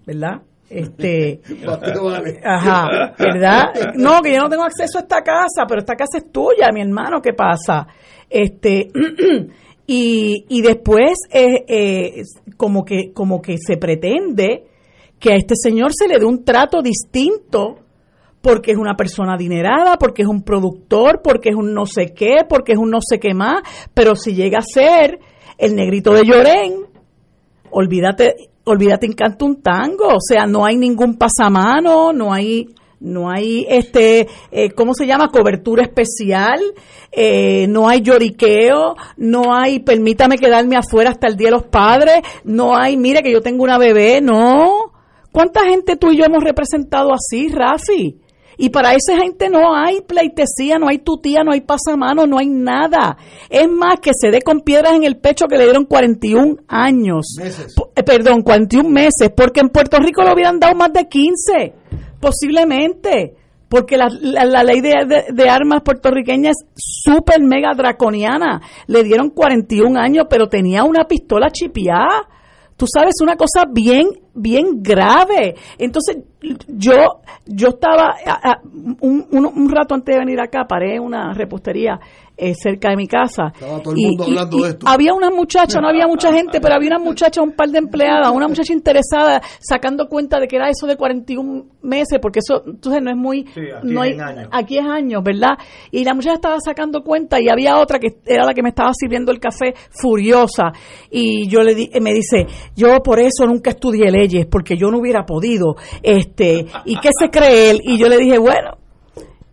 ¿verdad? Este, ajá, ¿verdad? No, que yo no tengo acceso a esta casa, pero esta casa es tuya, mi hermano, ¿qué pasa? Este, y, y después, eh, eh, como que, como que se pretende que a este señor se le dé un trato distinto porque es una persona adinerada, porque es un productor, porque es un no sé qué, porque es un no sé qué más, pero si llega a ser el negrito de Llorén, olvídate, olvídate encanta un tango, o sea, no hay ningún pasamano, no hay no hay este eh, cómo se llama cobertura especial eh, no hay lloriqueo no hay permítame quedarme afuera hasta el día de los padres no hay mire que yo tengo una bebé no cuánta gente tú y yo hemos representado así Rafi y para esa gente no hay pleitesía, no hay tutía, no hay pasamano, no hay nada. Es más que se dé con piedras en el pecho que le dieron 41 años. Meses. Eh, perdón, 41 meses, porque en Puerto Rico le hubieran dado más de 15, posiblemente. Porque la, ley de, de, armas puertorriqueña es súper mega draconiana. Le dieron 41 años, pero tenía una pistola chipiada tú sabes una cosa bien bien grave entonces yo yo estaba un, un, rato antes de venir acá paré en una repostería eh, cerca de mi casa. y, Había una muchacha, no había mucha gente, pero había una muchacha, un par de empleadas, una muchacha interesada sacando cuenta de que era eso de 41 meses, porque eso entonces no es muy... aquí, no hay, es aquí es años, ¿verdad? Y la muchacha estaba sacando cuenta y había otra que era la que me estaba sirviendo el café furiosa. Y yo le di, me dice, yo por eso nunca estudié leyes, porque yo no hubiera podido. este ¿Y qué se cree él? Y yo le dije, bueno,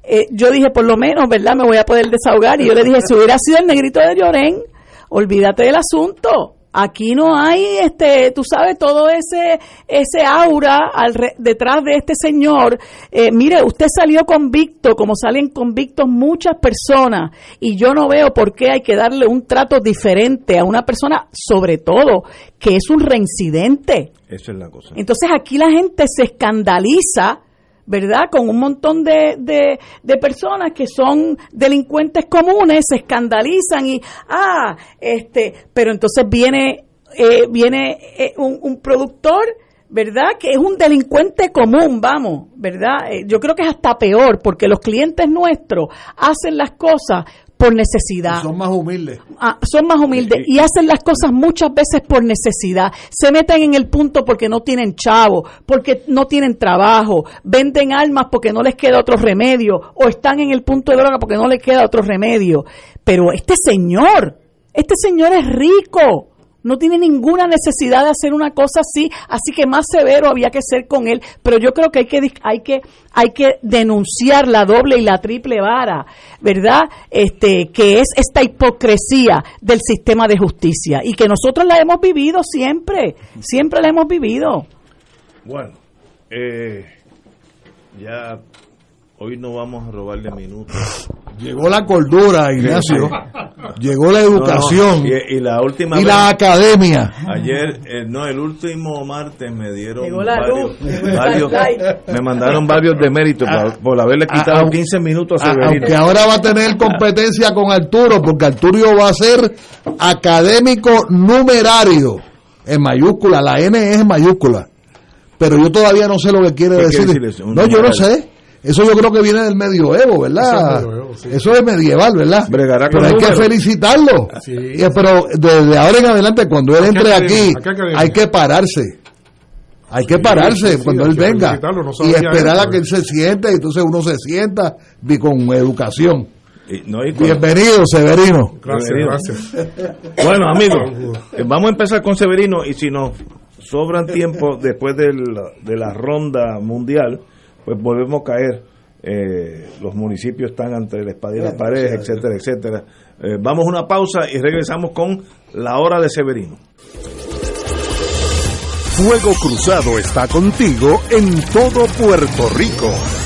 eh, yo dije, por lo menos, ¿verdad? Me voy a poder desahogar. Y yo le dije, si hubiera sido el negrito de Llorén, olvídate del asunto. Aquí no hay, este, tú sabes, todo ese ese aura al detrás de este señor. Eh, mire, usted salió convicto, como salen convictos muchas personas, y yo no veo por qué hay que darle un trato diferente a una persona, sobre todo, que es un reincidente. Esa es la cosa. Entonces aquí la gente se escandaliza ¿verdad? Con un montón de, de, personas que son delincuentes comunes, se escandalizan y, ah, este, pero entonces viene, eh, viene eh, un, productor, ¿verdad? Que es un delincuente común, vamos, ¿verdad? Eh, yo creo que es hasta peor, porque los clientes nuestros hacen las cosas por necesidad. son más humildes. Ah, son más humildes y hacen las cosas muchas veces por necesidad. Se meten en el punto porque no tienen chavo, porque no tienen trabajo, venden almas porque no les queda otro remedio o están en el punto de droga porque no les queda otro remedio. Pero este señor, este señor es rico no tiene ninguna necesidad de hacer una cosa así, así que más severo había que ser con él, pero yo creo que hay que hay que hay que denunciar la doble y la triple vara, ¿verdad? Este que es esta hipocresía del sistema de justicia y que nosotros la hemos vivido siempre, siempre la hemos vivido. Bueno, eh, ya Hoy no vamos a robarle minutos. Llegó la cordura, Ignacio. Llegó la educación. y, la última. Y la academia. Ayer, eh, no, el último martes me dieron. varios, me mandaron varios de mérito por, haberle quitado 15 minutos a Severino. Aunque ahora va a tener competencia con Arturo, porque Arturo va a ser académico numerario. En mayúscula, la N es en mayúscula. Pero yo todavía no sé lo que quiere decir. no, yo no sé. Eso yo creo que viene del medioevo, ¿verdad? Eso es, medieval, ¿verdad? pero hay que felicitarlo. pero desde ahora en adelante, cuando él entre aquí, hay que pararse. Hay que pararse cuando él venga y esperar a que él se siente, y entonces uno se sienta con educación. Bienvenido, Severino. Gracias, gracias. Bueno, amigos, eh, vamos a empezar con Severino y si nos sobran tiempo después de la ronda mundial, pues volvemos a caer. Eh, los municipios están ante la espada y la pared, etcétera, etcétera. Eh, vamos a una pausa y regresamos con la hora de Severino. Fuego Cruzado está contigo en todo Puerto Rico.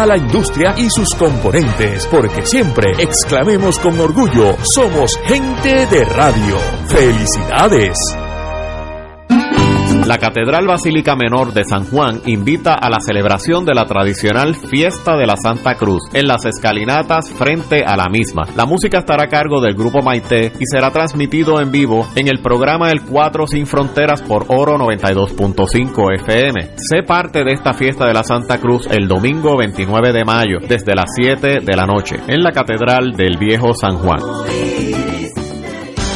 a la industria y sus componentes, porque siempre exclamemos con orgullo, somos gente de radio. ¡Felicidades! La Catedral Basílica Menor de San Juan invita a la celebración de la tradicional Fiesta de la Santa Cruz en las escalinatas frente a la misma. La música estará a cargo del grupo Maite y será transmitido en vivo en el programa El 4 Sin Fronteras por Oro 92.5 FM. Sé parte de esta Fiesta de la Santa Cruz el domingo 29 de mayo desde las 7 de la noche en la Catedral del Viejo San Juan.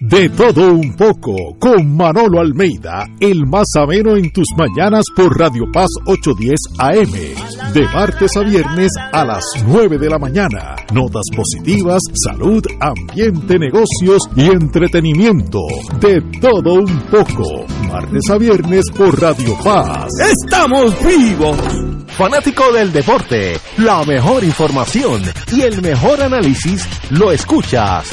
De todo un poco, con Manolo Almeida, el más ameno en tus mañanas por Radio Paz 810 AM, de martes a viernes a las 9 de la mañana. Notas positivas, salud, ambiente, negocios y entretenimiento. De todo un poco, martes a viernes por Radio Paz. ¡Estamos vivos! Fanático del deporte, la mejor información y el mejor análisis lo escuchas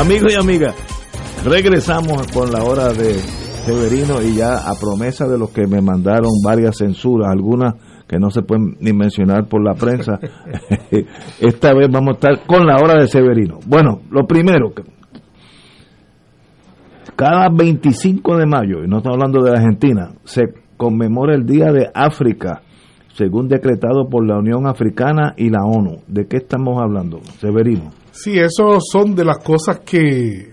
Amigos y amigas, regresamos con la hora de Severino y ya a promesa de los que me mandaron varias censuras, algunas que no se pueden ni mencionar por la prensa, esta vez vamos a estar con la hora de Severino. Bueno, lo primero, cada 25 de mayo, y no estamos hablando de Argentina, se conmemora el Día de África, según decretado por la Unión Africana y la ONU. ¿De qué estamos hablando, Severino? Sí, eso son de las cosas que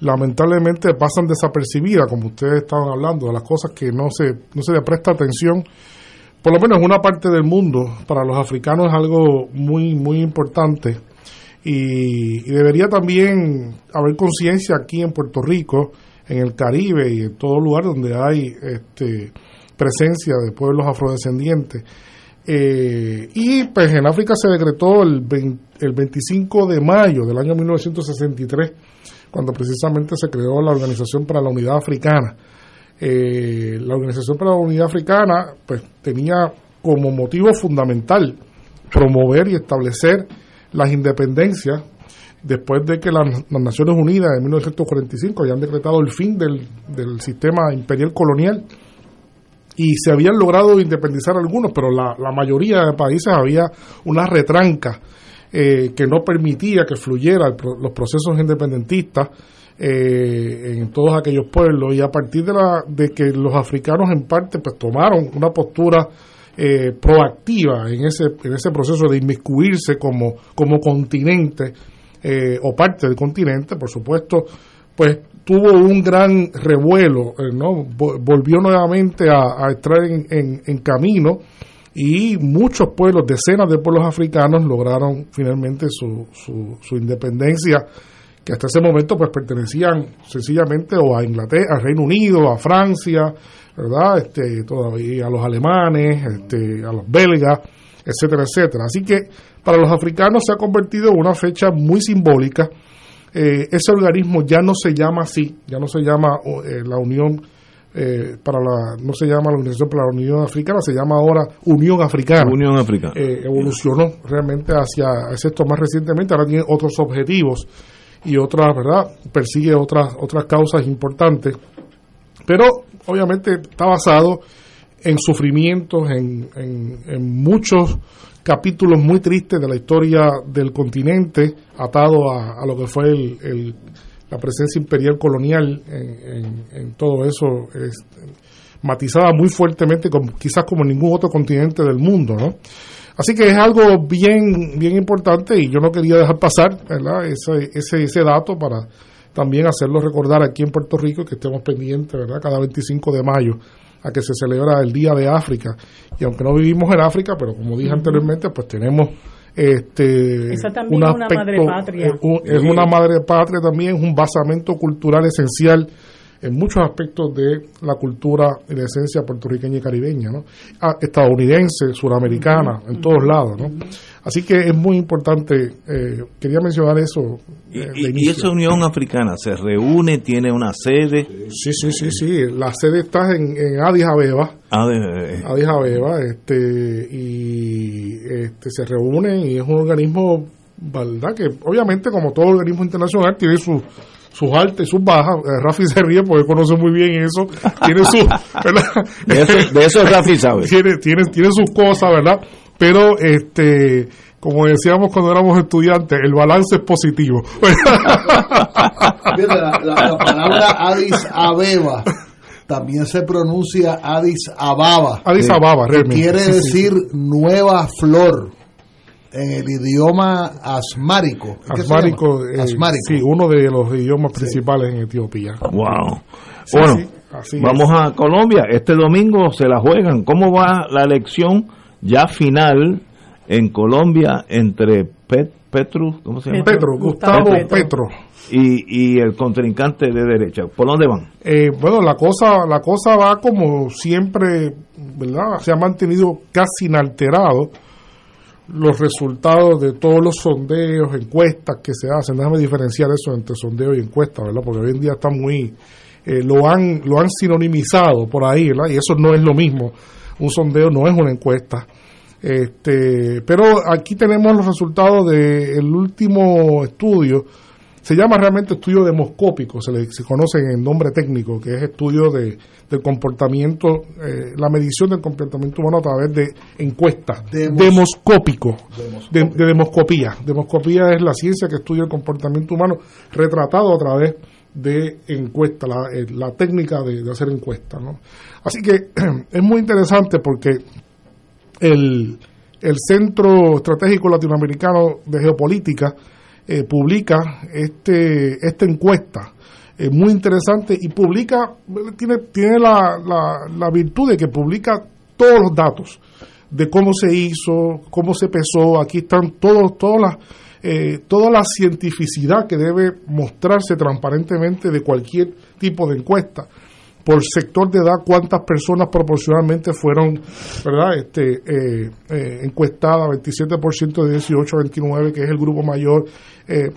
lamentablemente pasan desapercibidas, como ustedes estaban hablando, de las cosas que no se, no se le presta atención, por lo menos en una parte del mundo, para los africanos es algo muy, muy importante. Y, debería también haber conciencia aquí en Puerto Rico, en el Caribe y en todo lugar donde hay este, presencia de pueblos afrodescendientes. Eh, y pues en África se decretó el 20, el 25 de mayo del año 1963, cuando precisamente se creó la Organización para la Unidad Africana. Eh, la Organización para la Unidad Africana pues tenía como motivo fundamental promover y establecer las independencias después de que las, Naciones Unidas en 1945 hayan decretado el fin del, del, sistema imperial colonial y se habían logrado independizar algunos, pero la, la mayoría de países había una retranca eh, que no permitía que fluyera los procesos independentistas eh, en todos aquellos pueblos. Y a partir de, la, de que los africanos en parte pues tomaron una postura eh, proactiva en ese, en ese proceso de inmiscuirse como, como continente o parte del continente, por supuesto, pues tuvo un gran revuelo, ¿no? volvió nuevamente a, entrar en, en camino y muchos pueblos, decenas de pueblos africanos lograron finalmente su, su, independencia, que hasta ese momento pues pertenecían sencillamente o a Inglaterra, a Reino Unido, a Francia, ¿verdad? Este, todavía a los alemanes, este, a los belgas, etcétera, etcétera. Así que para los africanos se ha convertido en una fecha muy simbólica. Eh, ese organismo ya no se llama así, ya no se llama eh, la Unión eh, para la, no se llama la Organización para la Unión Africana, se llama ahora Unión Africana. Unión Africana. Eh, evolucionó realmente hacia, esto más recientemente, ahora tiene otros objetivos y otras, ¿verdad? Persigue otras, otras causas importantes. Pero obviamente está basado en sufrimientos, en, en, muchos capítulos muy tristes de la historia del continente, atado a, lo que fue el la presencia imperial colonial en, todo eso es matizada muy fuertemente, quizás como ningún otro continente del mundo, ¿no? Así que es algo bien, bien importante y yo no quería dejar pasar ¿verdad? Ese, ese, ese dato para también hacerlo recordar aquí en Puerto Rico que estemos pendientes, ¿verdad? Cada 25 de mayo a que se celebra el Día de África. Y aunque no vivimos en África, pero como dije anteriormente, pues tenemos este Esa también es una madre patria. Es, una madre patria también, es un basamento cultural esencial en muchos aspectos de la cultura y la esencia puertorriqueña y caribeña, ¿no? Ah, estadounidense, suramericana, en todos lados, ¿no? Así que es muy importante, eh, quería mencionar eso. Eh, ¿Y, esa Unión Africana se reúne, tiene una sede? Sí, sí, sí, sí, la sede está en, en Addis Abeba. Addis Abeba, este, y este, se reúnen y es un organismo, ¿verdad? Que obviamente como todo organismo internacional tiene su sus altas y sus bajas. Eh, Rafi se ríe porque conoce muy bien eso. Tiene su, De eso, Rafi sabe. Tiene, tiene, tiene sus cosas, ¿verdad? Pero, este, como decíamos cuando éramos estudiantes, el balance es positivo. la, la, palabra Addis Abeba también se pronuncia Addis Ababa. Addis Ababa, realmente. Quiere decir nueva flor en el idioma asmárico. Asmárico, eh, asmárico. Sí, uno de los idiomas principales en Etiopía. Wow. bueno, Vamos a Colombia. Este domingo se la juegan. ¿Cómo va la elección ya final en Colombia entre Petro, ¿cómo se llama? Petro, Gustavo Petro. Y, y, el contrincante de derecha. ¿Por dónde van? Eh, bueno, la cosa, la cosa va como siempre, ¿verdad? Se ha mantenido casi inalterado los resultados de todos los sondeos, encuestas que se hacen. Déjame diferenciar eso entre sondeo y encuesta, ¿verdad? Porque hoy en día está muy... Eh, lo, han, lo han sinonimizado por ahí, ¿verdad? Y eso no es lo mismo. Un sondeo no es una encuesta. Este, pero aquí tenemos los resultados del último estudio se llama realmente estudio demoscópico, se le se conoce en el nombre técnico, que es estudio de, del comportamiento, eh, la medición del comportamiento humano a través de encuestas. demoscópico, De, demoscopía. Demoscopía es la ciencia que estudia el comportamiento humano retratado a través de encuestas, la, eh, la, técnica de, hacer encuestas. ¿no? Así que es muy interesante porque el, el Centro Estratégico Latinoamericano de Geopolítica, eh, publica este, esta encuesta eh, muy interesante y publica, tiene, tiene la, la, virtud de que publica todos los datos de cómo se hizo, cómo se pesó, aquí están todos, todas las, eh, toda la cientificidad que debe mostrarse transparentemente de cualquier tipo de encuesta por sector de edad cuántas personas proporcionalmente fueron verdad este eh, eh, encuestadas 27% de 18 a 29 que es el grupo mayor eh,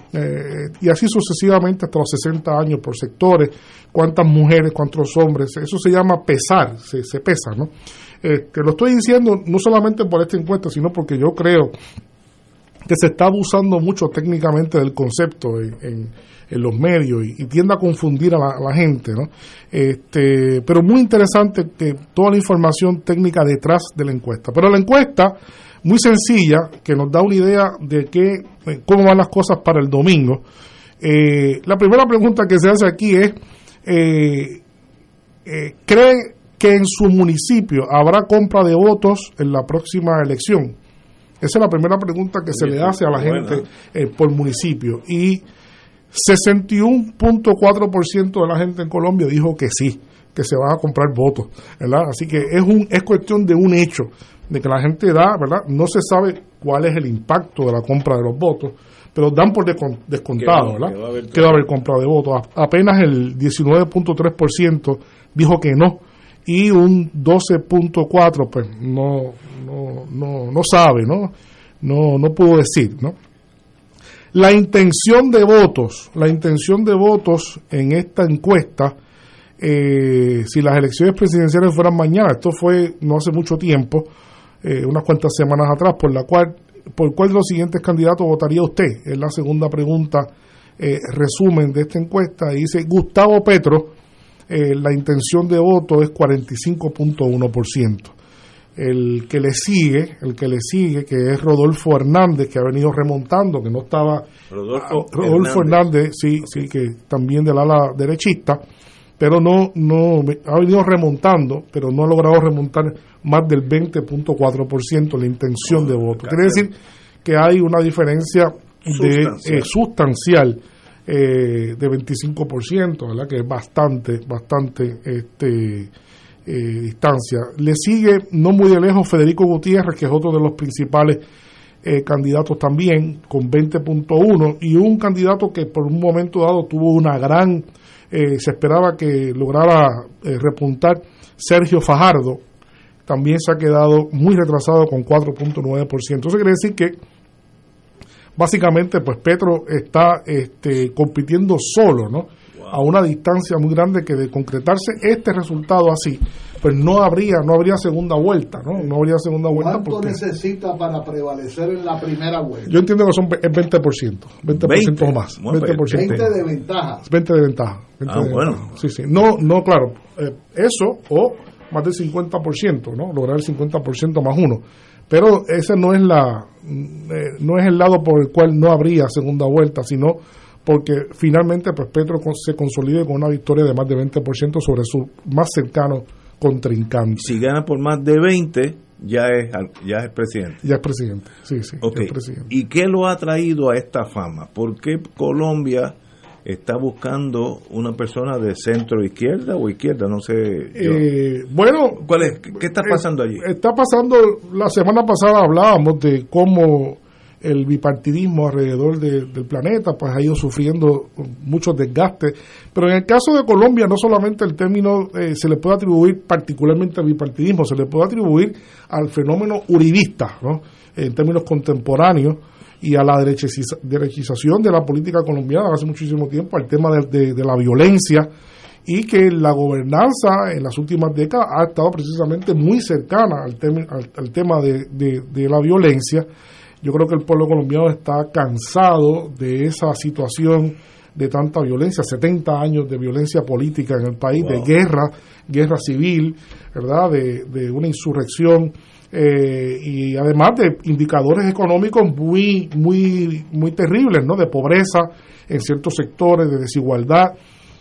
y así sucesivamente hasta los 60 años por sectores cuántas mujeres cuántos hombres eso se llama pesar se, se pesa no este, lo estoy diciendo no solamente por esta encuesta sino porque yo creo que se está abusando mucho técnicamente del concepto en los medios y, tiende a confundir a la, gente, ¿no? Este, pero muy interesante que toda la información técnica detrás de la encuesta. Pero la encuesta, muy sencilla, que nos da una idea de qué, eh, cómo van las cosas para el domingo. Eh, la primera pregunta que se hace aquí es, eh, ¿cree que en su municipio habrá compra de votos en la próxima elección? Esa es la primera pregunta que se le hace a la gente por municipio. Y 61.4% de la gente en Colombia dijo que sí, que se van a comprar votos, ¿verdad? Así que es un es cuestión de un hecho, de que la gente da, ¿verdad? No se sabe cuál es el impacto de la compra de los votos, pero dan por descontado, ¿verdad? Que va a haber, compra de votos. Apenas el 19.3% dijo que no y un 12.4 pues no no no no sabe, ¿no? No no pudo decir, ¿no? La intención de votos, la intención de votos en esta encuesta, eh, si las elecciones presidenciales fueran mañana, esto fue no hace mucho tiempo, eh, unas cuantas semanas atrás, por la cual, por cuál de los siguientes candidatos votaría usted? Es la segunda pregunta, eh, resumen de esta encuesta, y dice Gustavo Petro, la intención de voto es 45.1% el que le sigue, el que le sigue, que es Rodolfo Hernández, que ha venido remontando, que no estaba Rodolfo, ah, Hernández. sí, sí, que también del ala derechista, pero no, no, ha venido remontando, pero no ha logrado remontar más del 20.4% la intención de voto. Quiere decir que hay una diferencia de sustancial, eh, eh, de 25%, ¿verdad? Que es bastante, bastante, este eh, distancia. Le sigue no muy de lejos Federico Gutiérrez, que es otro de los principales eh, candidatos también, con 20.1, y un candidato que por un momento dado tuvo una gran, eh, se esperaba que lograra repuntar, Sergio Fajardo, también se ha quedado muy retrasado con 4.9%. Eso quiere decir que básicamente pues Petro está este, compitiendo solo, ¿no? A una distancia muy grande que de concretarse este resultado así, pues no habría no habría segunda vuelta, ¿no? No habría segunda vuelta. ¿Cuánto porque... necesita para prevalecer en la primera vuelta? Yo entiendo que son es 20%, 20%, o más. 20%. 20 de ventaja. 20 de ventaja. ah, bueno. Sí, sí. No, no, claro. Eh, eso o más del 50%, ¿no? Lograr el 50% más uno. Pero ese no es la eh, no es el lado por el cual no habría segunda vuelta, sino porque finalmente pues Petro se consolide con una victoria de más de 20% sobre su más cercano contrincante. Si gana por más de 20, ya es ya es presidente. Ya es presidente, sí, sí. ¿Y qué lo ha traído a esta fama? ¿Por qué Colombia está buscando una persona de centro izquierda o izquierda, no sé. Eh, bueno, ¿cuál es? ¿Qué está pasando allí? Está pasando, la semana pasada hablábamos de cómo el bipartidismo alrededor del planeta pues ha ido sufriendo muchos desgastes, pero en el caso de Colombia no solamente el término eh, se le puede atribuir particularmente al bipartidismo, se le puede atribuir al fenómeno uribista, ¿no? en términos contemporáneos, y a la derechización de la política colombiana hace muchísimo tiempo, al tema de, la violencia y que la gobernanza en las últimas décadas ha estado precisamente muy cercana al, al, tema de, de, la violencia. Yo creo que el pueblo colombiano está cansado de esa situación de tanta violencia, 70 años de violencia política en el país, de guerra, guerra civil, ¿verdad? De, de una insurrección eh, y además de indicadores económicos muy, muy, muy terribles, ¿no? De pobreza en ciertos sectores, de desigualdad.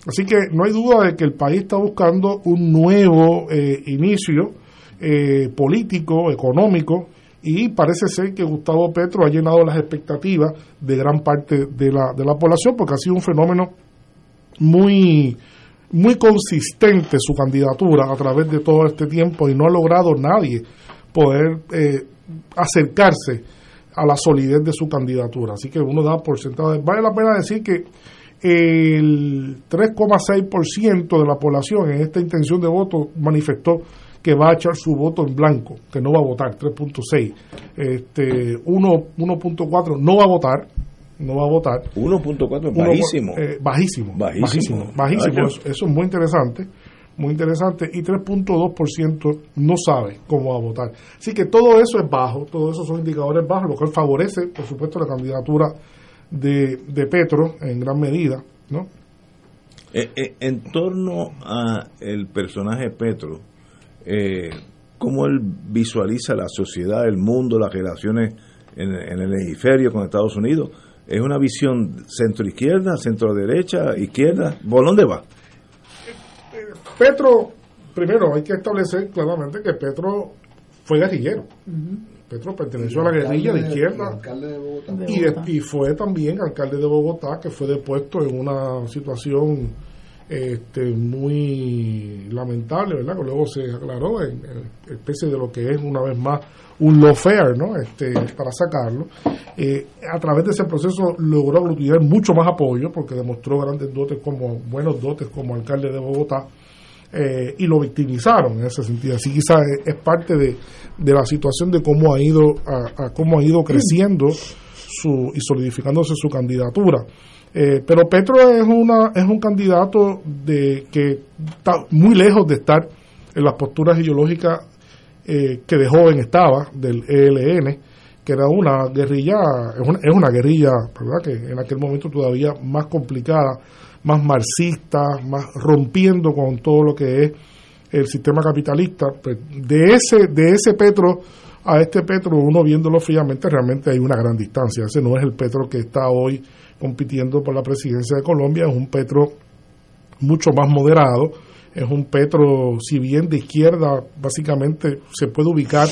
Así que no hay duda de que el país está buscando un nuevo eh, inicio eh, político, económico, y parece ser que Gustavo Petro ha llenado las expectativas de gran parte de la, de la población porque ha sido un fenómeno muy muy consistente su candidatura a través de todo este tiempo y no ha logrado nadie poder eh, acercarse a la solidez de su candidatura. Así que uno da por sentado. Vale la pena decir que el 3,6% de la población en esta intención de voto manifestó que va a echar su voto en blanco, que no va a votar, 3.6. Este, 1.4 no va a votar, no va a votar. 1.4 bajísimo. Eh, bajísimo. Bajísimo. Bajísimo. eso, es muy interesante muy interesante, y 3.2% no sabe cómo va a votar. Así que todo eso es bajo, todos esos son indicadores bajos, lo cual favorece, por supuesto, la candidatura de, de Petro en gran medida, ¿no? Eh, eh, en torno a el personaje Petro, eh, ¿cómo él visualiza la sociedad, el mundo, las relaciones en, en el hemisferio con Estados Unidos? ¿Es una visión centro-izquierda, centro-derecha, izquierda? ¿Por dónde va? Petro, primero hay que establecer claramente que Petro fue guerrillero. Petro perteneció a la guerrilla de izquierda y, y, fue también alcalde de Bogotá, que fue depuesto en una situación este, muy lamentable, ¿verdad? Que luego se aclaró en, especie de lo que es una vez más un lawfare, ¿no? Este, para sacarlo. Eh, a través de ese proceso logró aglutinar mucho más apoyo porque demostró grandes dotes como buenos dotes como alcalde de Bogotá eh, y lo victimizaron en ese sentido. Así quizás es, parte de, la situación de cómo ha ido, a, cómo ha ido creciendo su, y solidificándose su candidatura. Eh, pero Petro es, una, es un candidato de, que está muy lejos de estar en las posturas ideológicas eh, que de joven estaba del ELN, que era una guerrilla, es una, es una guerrilla, ¿verdad? que en aquel momento todavía más complicada más marxista, más rompiendo con todo lo que es el sistema capitalista. Pues, de ese, de ese Petro a este Petro, uno viéndolo fríamente, realmente hay una gran distancia. Ese no es el Petro que está hoy compitiendo por la presidencia de Colombia, es un Petro mucho más moderado, es un Petro, si bien de izquierda, básicamente se puede ubicar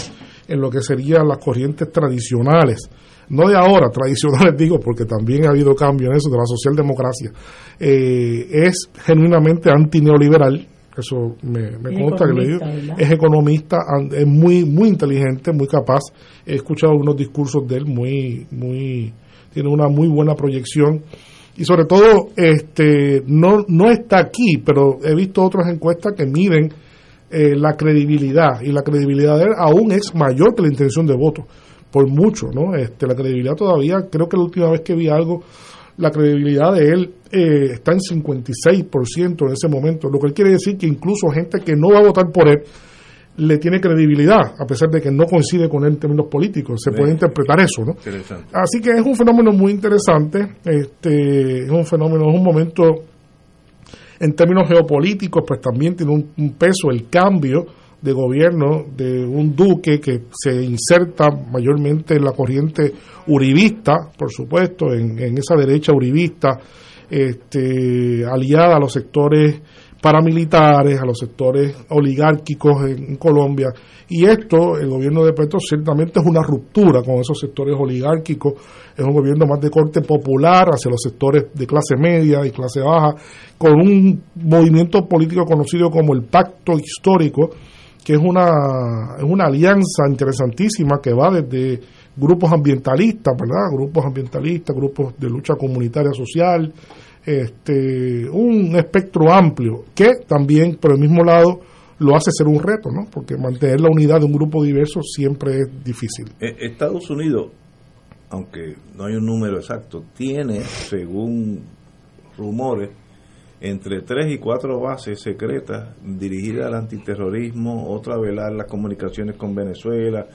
en lo que serían las corrientes tradicionales. No de ahora, tradicionales digo, porque también ha habido cambio en eso de la socialdemocracia, eh, es genuinamente antineoliberal, eso me, me consta que le digo, es economista, es muy, muy inteligente, muy capaz, he escuchado unos discursos de él muy, muy, tiene una muy buena proyección y sobre todo este no, no está aquí, pero he visto otras encuestas que miden eh, la credibilidad y la credibilidad de él aún es mayor que la intención de voto por mucho, ¿no? Este, la credibilidad todavía, creo que la última vez que vi algo, la credibilidad de él eh, está en 56% en ese momento, lo que quiere decir que incluso gente que no va a votar por él le tiene credibilidad, a pesar de que no coincide con él en términos políticos. Se puede interpretar eso, ¿no? Así que es un fenómeno muy interesante, este, es un fenómeno, es un momento en términos geopolíticos, pues también tiene un peso el cambio de gobierno de un duque que se inserta mayormente en la corriente uribista, por supuesto, en, esa derecha uribista, este, aliada a los sectores paramilitares, a los sectores oligárquicos en, Colombia. Y esto, el gobierno de Petro ciertamente es una ruptura con esos sectores oligárquicos, es un gobierno más de corte popular hacia los sectores de clase media y clase baja, con un movimiento político conocido como el Pacto Histórico, que es una, es una alianza interesantísima que va desde grupos ambientalistas, ¿verdad? Grupos ambientalistas, grupos de lucha comunitaria social, este, un espectro amplio que también por el mismo lado lo hace ser un reto, ¿no? Porque mantener la unidad de un grupo diverso siempre es difícil. Eh, Estados Unidos, aunque no hay un número exacto, tiene, según rumores, entre tres y cuatro bases secretas dirigidas al antiterrorismo, otra a velar las comunicaciones con Venezuela,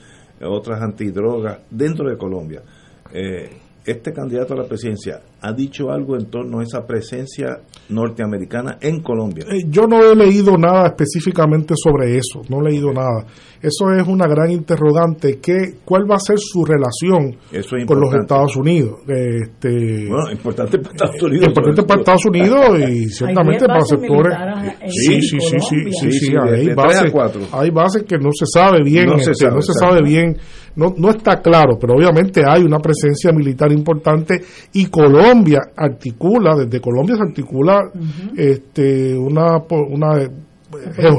otras antidrogas dentro de Colombia. Eh, este candidato a la presidencia ha dicho algo en torno a esa presencia norteamericana en Colombia. Eh, yo no he leído nada específicamente sobre eso, no he leído nada. Eso es una gran interrogante. ¿Qué, ¿Cuál va a ser su relación con los Estados Unidos? Este, bueno, importante para Estados Unidos. Importante para Estados Unidos y ciertamente para sectores. Sí, sí, sí, sí, sí, hay, bases, hay bases que no se sabe bien, no, se, este, sabe, no se sabe bien, no, no está claro, pero obviamente hay una presencia militar importante y Colombia Colombia articula, desde Colombia se articula este, una, una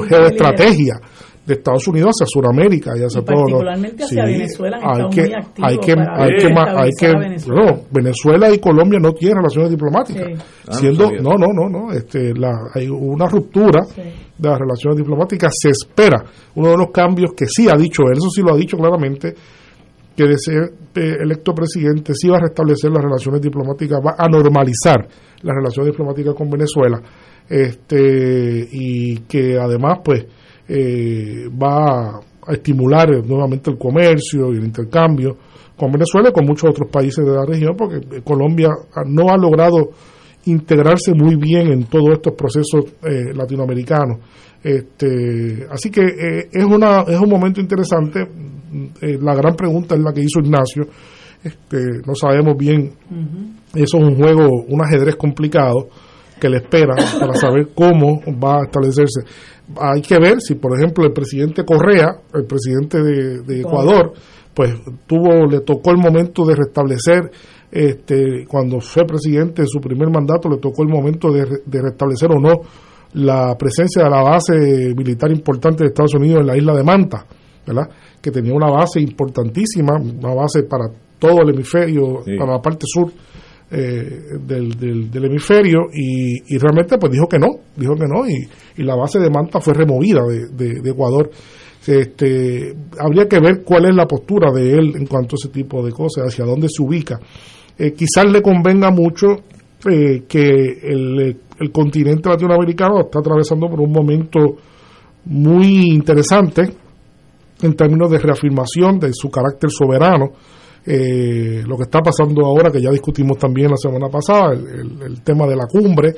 geoestrategia de Estados Unidos hacia Sudamérica y hacia todo particularmente hacia Venezuela hay que, hay que, hay que, hay que Venezuela. Venezuela y Colombia no tienen relaciones diplomáticas. Ah, siendo no no no no este la, hay una ruptura de las relaciones diplomáticas. Se espera uno de los cambios que sí ha dicho él eso sí lo ha dicho claramente que de ser eh, electo presidente sí va a restablecer las relaciones diplomáticas, va a normalizar las relaciones diplomáticas con Venezuela, este y que además pues eh, va a estimular nuevamente el comercio y el intercambio con Venezuela y con muchos otros países de la región, porque Colombia no ha logrado integrarse muy bien en todos estos procesos eh, latinoamericanos. Este, así que es, una, es un momento interesante eh, la gran pregunta es la que hizo Ignacio. Este, no sabemos bien, eso es un juego, un ajedrez complicado que le espera para saber cómo va a establecerse. Hay que ver si, por ejemplo, el presidente Correa, el presidente de, Ecuador, pues tuvo, le tocó el momento de restablecer, este, cuando fue presidente en su primer mandato, le tocó el momento de, de restablecer o no la presencia de la base militar importante de Estados Unidos en la isla de Manta, ¿verdad? que tenía una base importantísima, una base para todo el hemisferio, para la parte sur eh, del, del, hemisferio, y, realmente pues dijo que no, dijo que no, y, y la base de Manta fue removida de, de, Ecuador. Este, habría que ver cuál es la postura de él en cuanto a ese tipo de cosas, hacia dónde se ubica. Eh, quizás le convenga mucho eh, que el, el continente latinoamericano está atravesando por un momento muy interesante en términos de reafirmación de su carácter soberano. Eh, lo que está pasando ahora, que ya discutimos también la semana pasada, el, tema de la cumbre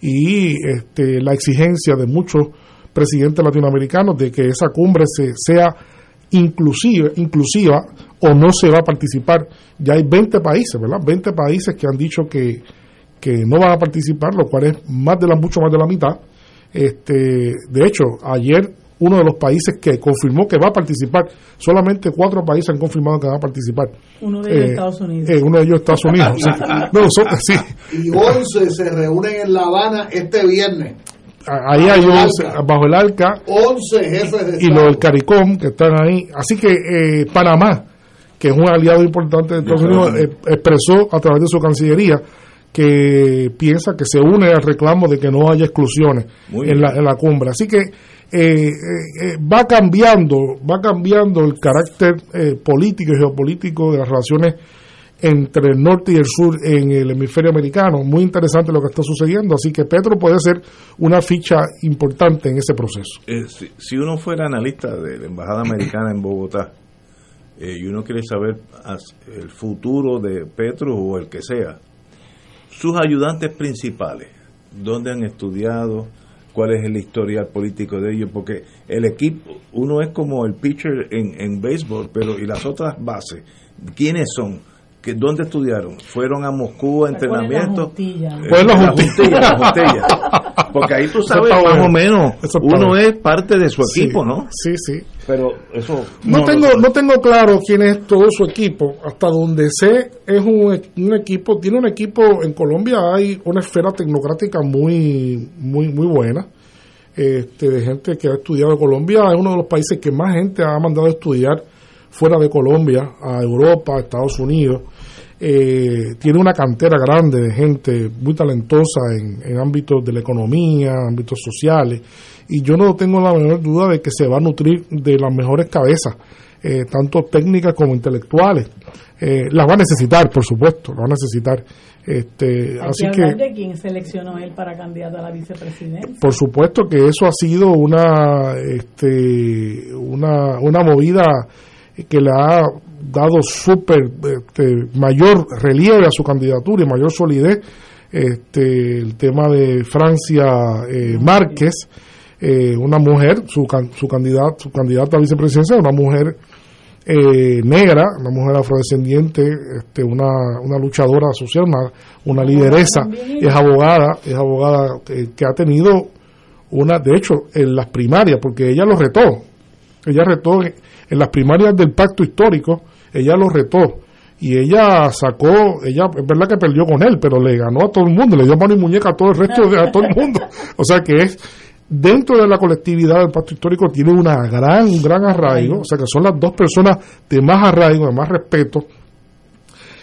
y este, la exigencia de muchos presidentes latinoamericanos de que esa cumbre se, sea inclusive, inclusiva o no se va a participar. Ya hay 20 países, ¿verdad? 20 países que han dicho que, que no van a participar, lo cual es más de la, mucho más de la mitad. Este, de hecho, ayer uno de los países que confirmó que va a participar. Solamente cuatro países han confirmado que va a participar. Uno de ellos eh, Estados Unidos. Eh, uno de ellos Estados Unidos. sí. Y 11 se reúnen en La Habana este viernes. Ahí hay 11, bajo el ALCA. 11 jefes de Y los del CARICOM que están ahí. Así que eh, Panamá, que es un aliado importante de Estados Unidos, expresó a través de su Cancillería que piensa que se une al reclamo de que no haya exclusiones en la, en la cumbre. Así que eh, eh, eh, va cambiando, va cambiando el carácter político y geopolítico de las relaciones entre el norte y el sur en el hemisferio americano. Muy interesante lo que está sucediendo, así que Petro puede ser una ficha importante en ese proceso. si, uno fuera analista de la Embajada Americana en Bogotá y uno quiere saber el futuro de Petro o el que sea, sus ayudantes principales, ¿dónde han estudiado? Cuál es el historial político de ellos, porque el equipo, uno es como el pitcher en, en béisbol, pero y las otras bases, ¿quiénes son? Que ¿Dónde estudiaron? ¿Fueron a Moscú a entrenamiento? Eh, la juntilla. Porque ahí tú sabes más o menos, uno es parte de su equipo, ¿no? Sí, sí. Pero eso... No, tengo no tengo claro quién es todo su equipo. Hasta donde sé, es un, un equipo, tiene un equipo, en Colombia hay una esfera tecnocrática muy, muy, muy buena. Este, de gente que ha estudiado Colombia, es uno de los países que más gente ha mandado a estudiar fuera de Colombia, a Europa, a Estados Unidos. Eh, tiene una cantera grande de gente muy talentosa en, ámbitos de la economía, ámbitos sociales, y yo no tengo la menor duda de que se va a nutrir de las mejores cabezas, eh, tanto técnicas como intelectuales. Eh, las va a necesitar, por supuesto, las va a necesitar. Este, así que, de quién seleccionó él para candidato a la vicepresidencia. Por supuesto que eso ha sido una, este, una, una movida que le ha dado súper este, mayor relieve a su candidatura y mayor solidez este, el tema de Francia eh, Márquez, eh, una mujer, su, su, candidata, su candidata a vicepresidencia, una mujer eh, negra, una mujer afrodescendiente, este, una, una luchadora social, una, una lideresa, es abogada, es abogada que ha tenido una, de hecho, en las primarias, porque ella lo retó, ella retó en las primarias del pacto histórico, ella lo retó y ella sacó, ella es verdad que perdió con él, pero le ganó a todo el mundo, le dio mano y muñeca a todo el resto de a todo el mundo. O sea que es dentro de la colectividad del pacto histórico tiene una gran, un gran arraigo, o sea que son las dos personas de más arraigo, de más respeto.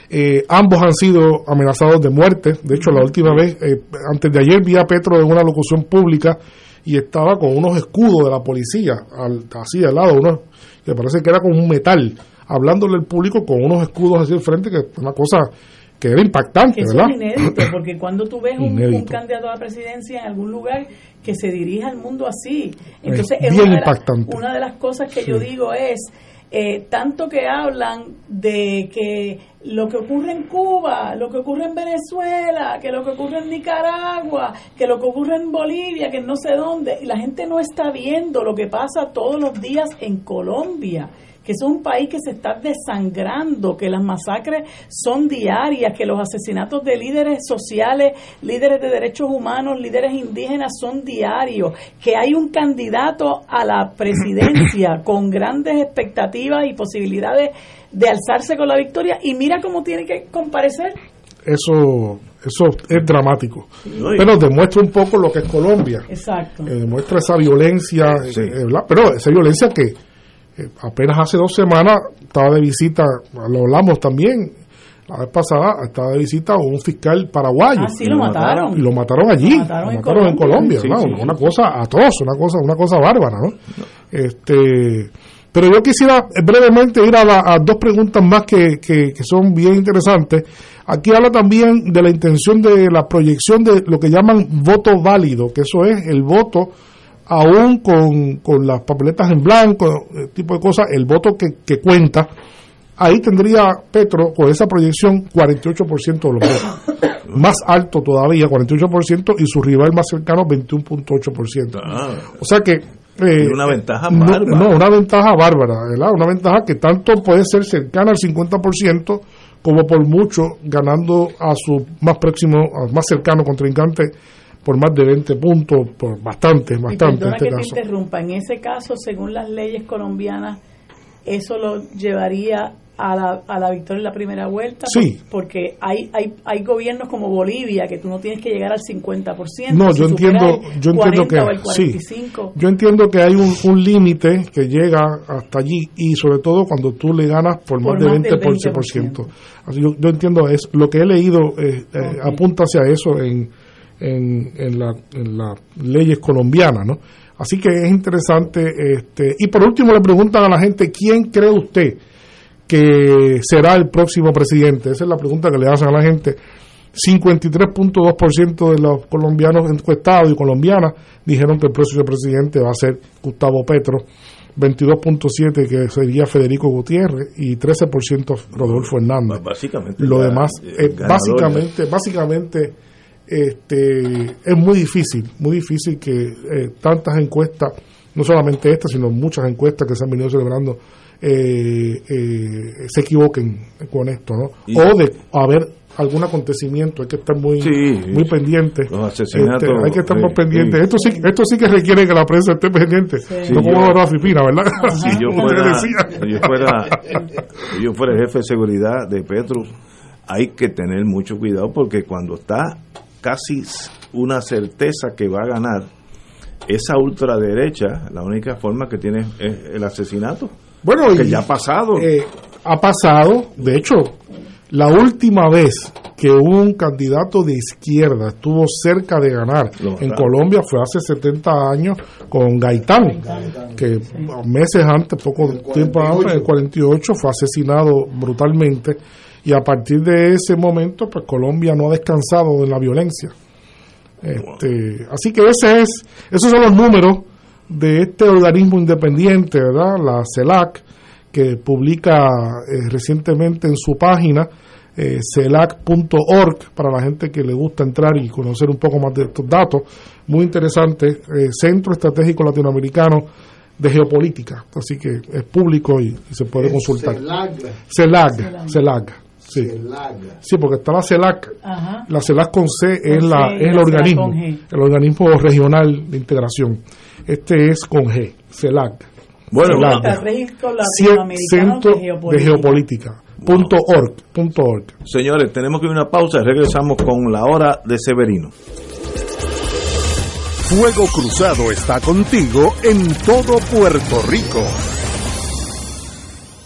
Eh, ambos han sido amenazados de muerte. De hecho, la última vez, eh, antes de ayer, vi a Petro en una locución pública y estaba con unos escudos de la policía, al, así al lado, unos que parece que era como un metal, hablándole al público con unos escudos así al frente, que es una cosa que era impactante, ¿verdad? Es inédito, porque cuando tú ves un, candidato a la presidencia en algún lugar que se dirige al mundo así, entonces es, bien impactante. una de las cosas que yo digo es eh, tanto que hablan de que lo que ocurre en Cuba, lo que ocurre en Venezuela, que lo que ocurre en Nicaragua, que lo que ocurre en Bolivia, que no sé dónde, y la gente no está viendo lo que pasa todos los días en Colombia que es un país que se está desangrando, que las masacres son diarias, que los asesinatos de líderes sociales, líderes de derechos humanos, líderes indígenas son diarios, que hay un candidato a la presidencia con grandes expectativas y posibilidades de alzarse con la victoria y mira cómo tiene que comparecer. Eso eso es dramático. Pero demuestra un poco lo que es Colombia. Exacto. Eh, demuestra esa violencia, eh, pero esa violencia que eh, apenas hace dos semanas estaba de visita, lo hablamos también, la vez pasada estaba de visita un fiscal paraguayo. Ah, sí, lo mataron. Y lo mataron allí, lo mataron, en Colombia, una cosa atroz, una cosa, una cosa bárbara, ¿no? Este, pero yo quisiera brevemente ir a, a dos preguntas más que, que, que, son bien interesantes. Aquí habla también de la intención de la proyección de lo que llaman voto válido, que eso es el voto aún con, con las papeletas en blanco, tipo de cosas, el voto que, que cuenta, ahí tendría Petro con esa proyección 48% de los votos. más alto todavía, 48%, y su rival más cercano 21.8%. Ah. o sea que... Eh, una ventaja bárbara. No, una ventaja bárbara, ¿verdad? Una ventaja que tanto puede ser cercana al 50% como por mucho ganando a su más próximo, más cercano contrincante por más de 20 puntos, por bastante, bastante. en este que te interrumpa, en ese caso, según las leyes colombianas, eso lo llevaría a la, a la victoria en la primera vuelta. Sí. Porque hay, hay, hay gobiernos como Bolivia que tú no tienes que llegar al 50%. No, yo entiendo, yo entiendo que sí, yo entiendo que hay un, un límite que llega hasta allí y sobre todo cuando tú le ganas por, más, de 20%. 20%. Así yo, yo, entiendo es lo que he leído eh, eh, apunta hacia eso en en, en, la, en las leyes colombianas, ¿no? Así que es interesante. Este, y por último le preguntan a la gente, ¿quién cree usted que será el próximo presidente? Esa es la pregunta que le hacen a la gente. 53.2% de los colombianos encuestados y colombianas dijeron que el próximo presidente va a ser Gustavo Petro, 22.7% que sería Federico Gutiérrez y 13% Rodolfo Hernández. Básicamente. Lo demás, es básicamente, básicamente este, es muy difícil, muy difícil que eh, tantas encuestas, no solamente estas, sino muchas encuestas que se han venido celebrando, eh, eh, se equivoquen con esto, ¿no? o de haber algún acontecimiento, hay que estar muy, muy pendiente. Los asesinatos. Este, hay que estar muy pendiente. Esto sí, esto sí que requiere que la prensa esté pendiente. no como Rafi Pina, ¿verdad? Si yo fuera, si yo fuera, si yo fuera jefe de seguridad de Petro, hay que tener mucho cuidado porque cuando está casi una certeza que va a ganar esa ultraderecha, la única forma que tiene es el asesinato. Bueno, que ya ha pasado. Eh, ha pasado, de hecho, la última vez que un candidato de izquierda estuvo cerca de ganar en Colombia fue hace 70 años con Gaitán, que meses antes, poco tiempo antes, en el 48, fue asesinado brutalmente y a partir de ese momento, pues Colombia no ha descansado de la violencia. Este, así que ese es, esos son los números de este organismo independiente, ¿verdad? La CELAC, que publica eh, recientemente en su página eh, celac.org para la gente que le gusta entrar y conocer un poco más de estos datos. Muy interesante, eh, Centro Estratégico Latinoamericano de Geopolítica, así que es público y, se puede consultar. CELAC. CELAC. Sí. sí, porque está la CELAC. La CELAC con C es, la, es el organismo, el organismo regional de integración. Este es con G, CELAC. Bueno, Centro de Geopolítica. Punto org, punto org. Señores, tenemos que ir a una pausa y regresamos con la hora de Severino. Fuego Cruzado está contigo en todo Puerto Rico.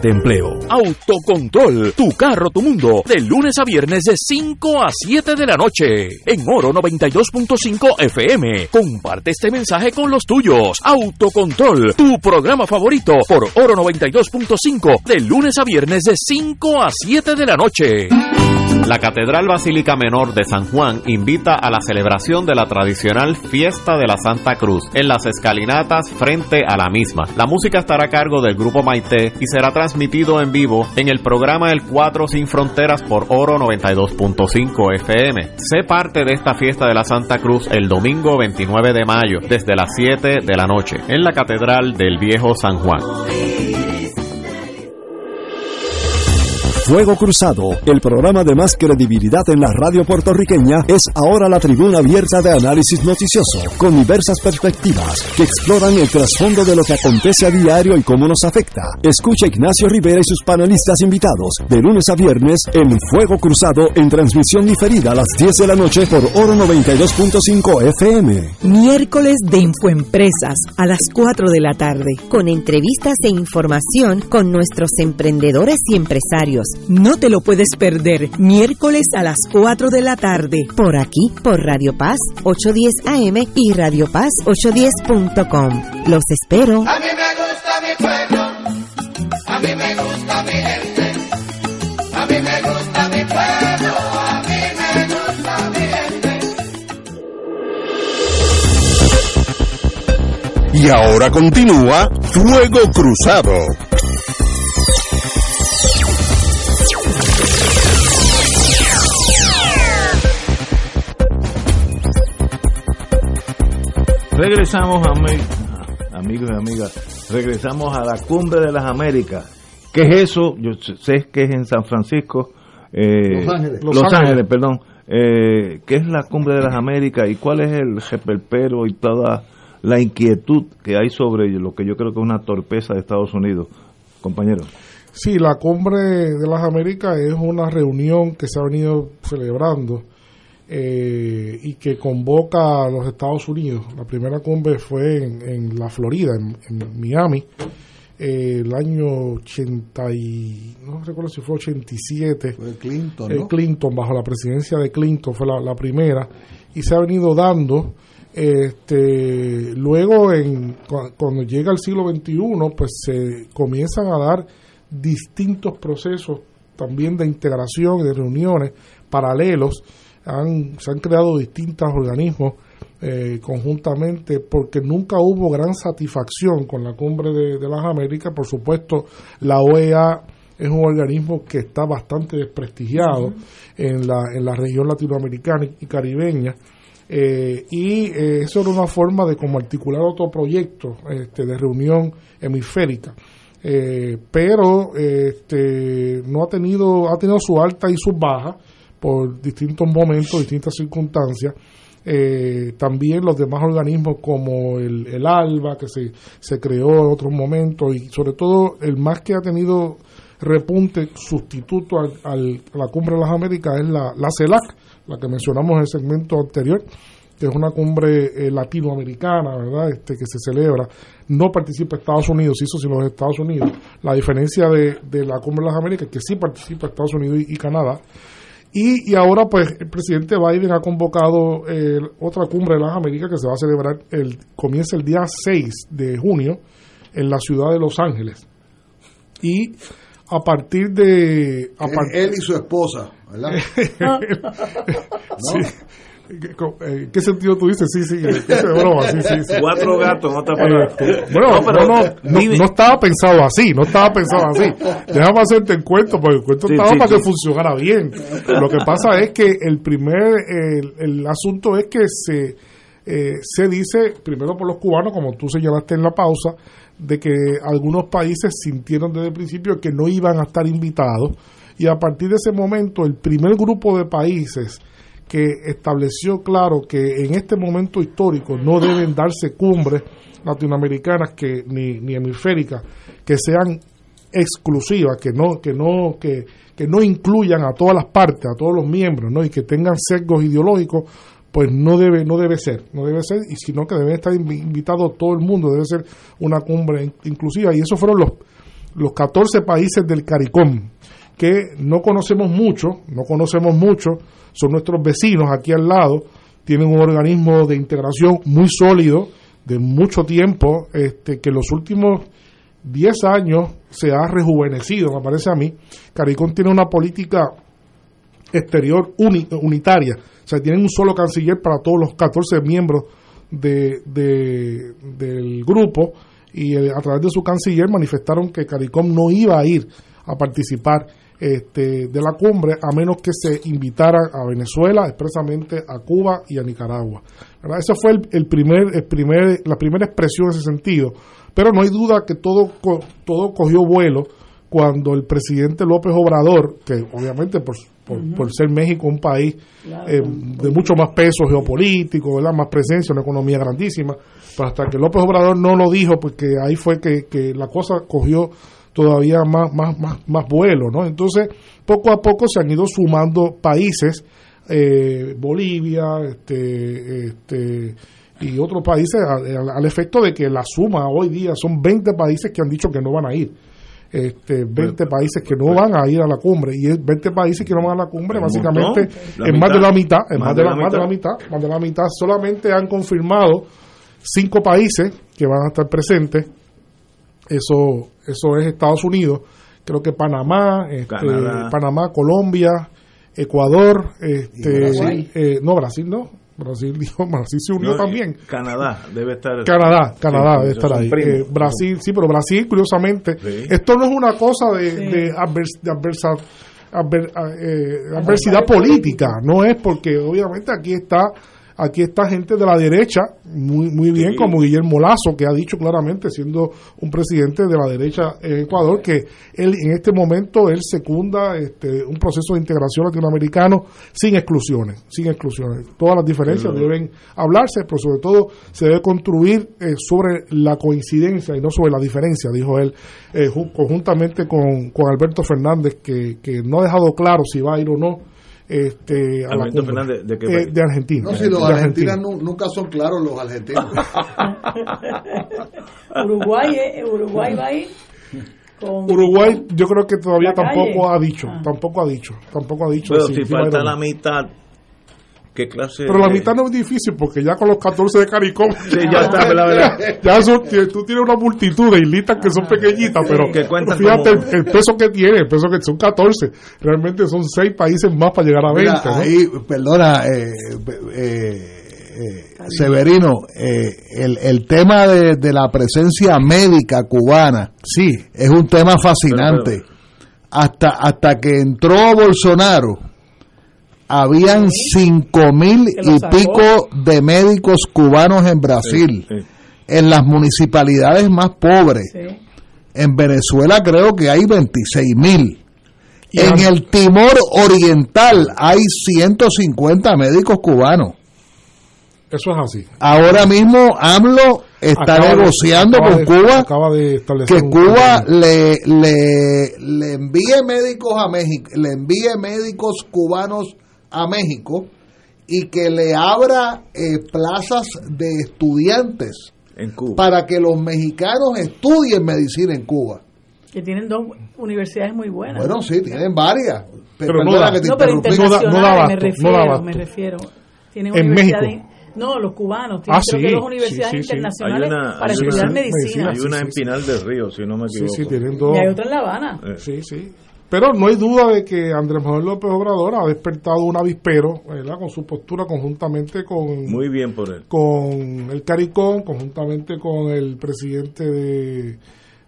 de empleo. Autocontrol, tu carro, tu mundo, de lunes a viernes de 5 a 7 de la noche, en Oro 92.5 FM. Comparte este mensaje con los tuyos. Autocontrol, tu programa favorito, por Oro 92.5, de lunes a viernes de 5 a 7 de la noche. La Catedral Basílica Menor de San Juan invita a la celebración de la tradicional Fiesta de la Santa Cruz en las escalinatas frente a la misma. La música estará a cargo del grupo Maite y será transmitido en vivo en el programa El 4 Sin Fronteras por Oro 92.5 FM. Sé parte de esta Fiesta de la Santa Cruz el domingo 29 de mayo desde las 7 de la noche en la Catedral del Viejo San Juan. Fuego Cruzado, el programa de más credibilidad en la radio puertorriqueña, es ahora la tribuna abierta de análisis noticioso, con diversas perspectivas que exploran el trasfondo de lo que acontece a diario y cómo nos afecta. Escucha Ignacio Rivera y sus panelistas invitados de lunes a viernes en Fuego Cruzado en transmisión diferida a las 10 de la noche por Oro 92.5 FM. Miércoles de Infoempresas a las 4 de la tarde, con entrevistas e información con nuestros emprendedores y empresarios no te lo puedes perder. Miércoles a las 4 de la tarde. Por aquí, por Radio Paz 810 AM y Radio Paz 810.com. Los espero. A mí me gusta mi pueblo. A mí me gusta mi gente. A mí me gusta mi pueblo. A mí me gusta mi gente. Y ahora continúa Fuego Cruzado. Regresamos, amigos y amigas, regresamos a la cumbre de las Américas. ¿Qué es eso? Yo sé que es en San Francisco. Eh, Los Ángeles. Los, Ángeles, perdón. Eh, ¿Qué es la cumbre de las Américas y cuál es el reperpero y toda la inquietud que hay sobre lo que yo creo que es una torpeza de Estados Unidos? Compañero. Sí, la cumbre de las Américas es una reunión que se ha venido celebrando eh, y que convoca a los Estados Unidos. La primera cumbre fue en, la Florida, en, Miami, eh, el año 80 y, no recuerdo si fue 87. Fue Clinton, ¿no? Clinton, bajo la presidencia de Clinton, fue la, primera, y se ha venido dando. Este, luego, en, cuando llega el siglo XXI, pues se comienzan a dar distintos procesos también de integración y de reuniones paralelos. Han, se han creado distintos organismos eh, conjuntamente porque nunca hubo gran satisfacción con la cumbre de, las Américas. Por supuesto, la OEA es un organismo que está bastante desprestigiado en, la, en la región latinoamericana y caribeña. Eh, y eh, eso era una forma de como articular otro proyecto este, de reunión hemisférica. pero este, no ha tenido, ha tenido su alta y sus bajas por distintos momentos, distintas circunstancias. Eh, también los demás organismos como el, el ALBA, que se, se creó en otros momentos, y sobre todo el más que ha tenido repunte sustituto al, a la Cumbre de las Américas es la, la CELAC, la que mencionamos en el segmento anterior, que es una cumbre eh, latinoamericana, ¿verdad? Este, que se celebra. No participa Estados Unidos, hizo sino los Estados Unidos. La diferencia de, de la Cumbre de las Américas que sí participa Estados Unidos y Canadá. Y, y, ahora, pues, el presidente Biden ha convocado eh, otra cumbre de las Américas que se va a celebrar, el comienza el día 6 de junio en la ciudad de Los Ángeles. Y a partir de... él y su esposa, ¿verdad? sí. ¿En qué sentido tú dices? Sí, sí, broma, sí, sí, Cuatro gatos, no este, Bueno, no, no, no, estaba pensado así, no estaba pensado así. Déjame hacerte el cuento, porque el cuento estaba para que funcionara bien. Lo que pasa es que el primer, el, el asunto es que se, eh, se dice, primero por los cubanos, como tú señalaste en la pausa, de que algunos países sintieron desde el principio que no iban a estar invitados y a partir de ese momento el primer grupo de países que estableció claro que en este momento histórico no deben darse cumbres latinoamericanas que ni, ni hemisféricas que sean exclusivas, que no que no que, que no incluyan a todas las partes, a todos los miembros, ¿no? y que tengan sesgos ideológicos, pues no debe no debe ser, no debe ser y sino que debe estar invitado todo el mundo, debe ser una cumbre inclusiva y esos fueron los los 14 países del CARICOM que no conocemos mucho, no conocemos mucho son nuestros vecinos aquí al lado, tienen un organismo de integración muy sólido, de mucho tiempo, este, que en los últimos 10 años se ha rejuvenecido, me parece a mí. Caricón tiene una política exterior unitaria, o sea, tienen un solo canciller para todos los 14 miembros de, del grupo y eh, a través de su canciller manifestaron que CARICOM no iba a ir a participar este, de la cumbre a menos que se invitara a Venezuela, expresamente a Cuba y a Nicaragua. Esa fue el, primer, el primer, la primera expresión en ese sentido. Pero no hay duda que todo, todo cogió vuelo cuando el presidente López Obrador, que obviamente por, por, ser México un país eh, de mucho más peso geopolítico, ¿verdad? más presencia, una economía grandísima, pero hasta que López Obrador no lo dijo, porque ahí fue que, que la cosa cogió todavía más, más, más, más vuelo, ¿no? Entonces, poco a poco se han ido sumando países, eh, Bolivia, este, este, y otros países, al, efecto de que la suma hoy día son 20 países que han dicho que no van a ir. Este, 20 países que no van a ir a la cumbre y es 20 países que no van a la cumbre básicamente en más de la mitad en más, de, la, más de la mitad más de la mitad solamente han confirmado cinco países que van a estar presentes eso, eso es Estados Unidos. Creo que Panamá, este, Panamá, Colombia, Ecuador, este, eh, no Brasil no, Brasil dijo, Brasil se unió también. Canadá debe estar. Canadá, Canadá debe estar ahí. Eh, Brasil, sí, pero Brasil, curiosamente, esto no es una cosa de, de, eh, adversidad política, no es porque obviamente aquí está Aquí está gente de la derecha, muy, muy bien, como Guillermo Lazo, que ha dicho claramente, siendo un presidente de la derecha en Ecuador, que él en este momento él secunda este, un proceso de integración latinoamericano sin exclusiones, sin exclusiones. Todas las diferencias deben hablarse, pero sobre todo se debe construir eh, sobre la coincidencia y no sobre la diferencia, dijo él, eh, conjuntamente con, con Alberto Fernández, que, que no ha dejado claro si va a ir o no este, a la Fernández, ¿de, qué eh, de Argentina. No, si los argentinos nunca son claros los argentinos. Uruguay, eh, Uruguay va a ir. Uruguay yo creo que todavía tampoco ha dicho, ah. tampoco ha dicho, tampoco ha dicho. Pero si falta la mitad, ¿Qué clase Pero la de- mitad no es difícil porque ya con los 14 de CARICOM. Sí, ya está, ¿verdad, verdad? ya eso, tú tienes una multitud de islitas que son pequeñitas, pero, Que cuentan pero fíjate como- el, el peso que tiene, el peso que son 14. Realmente son 6 países más para llegar a 20. Mira, ¿no? ahí, perdona, eh, eh, eh, Severino, eh, el, el tema de, de la presencia médica cubana sí. es un tema fascinante. Hasta, hasta que entró Bolsonaro, habían cinco mil y pico de médicos cubanos en Brasil, Sí, sí. en las municipalidades más pobres. Sí. En Venezuela creo que hay 26 mil. En el Timor Oriental hay 150 médicos cubanos. Eso es así. Ahora mismo AMLO está Acaba negociando con de- Cuba acaba de establecer que Cuba le, le, le envíe médicos a México, le envíe médicos cubanos a México y que le abra eh, plazas de estudiantes En Cuba. para que los mexicanos estudien medicina en Cuba. Que tienen dos universidades muy buenas. Bueno, sí, tienen varias. Pe- Pero no da. que te no, pero interrumpí. no da- internacionales no da me abasto, refiero, no da me refiero. Tienen En México. No, los cubanos tienen Ah, creo que sí, dos universidades sí, sí, sí. internacionales una- para estudiar sí, medicina. Hay sí, una sí, en sí. Pinal del Río, si no me Sí, equivoco. sí, tienen dos. Y hay otra en La Habana. Eh, Sí, sí. Pero no hay duda de que Andrés Manuel López Obrador ha despertado un avispero ¿verdad? con su postura conjuntamente con, Muy bien por él. con el CARICOM, conjuntamente con el presidente de,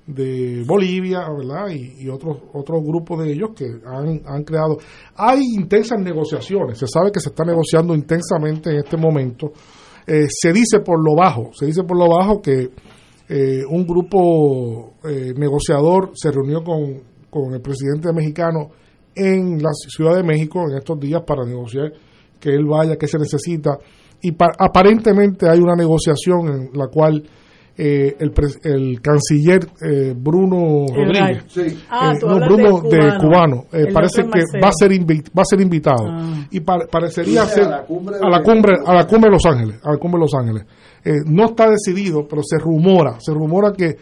de Bolivia, ¿verdad? Y, y otros otros grupos de ellos que han, han creado. Hay intensas negociaciones, se sabe que se está negociando intensamente en este momento. Eh, se dice por lo bajo, se dice por lo bajo que eh, un grupo eh, negociador se reunió con, con el presidente mexicano en la Ciudad de México en estos días para negociar que él vaya, que se necesita. Y pa- aparentemente hay una negociación en la cual eh, el, el canciller eh, Bruno Rodríguez, Sí. Ah, eh, no, Bruno de cubano. cubano, eh, parece que va a ser invi- va a ser invitado Ah. y pa- parecería ser a la cumbre a la de- cumbre a la cumbre de Los Ángeles, a la cumbre de Los Ángeles. Eh, no está decidido, pero se rumora, se rumora que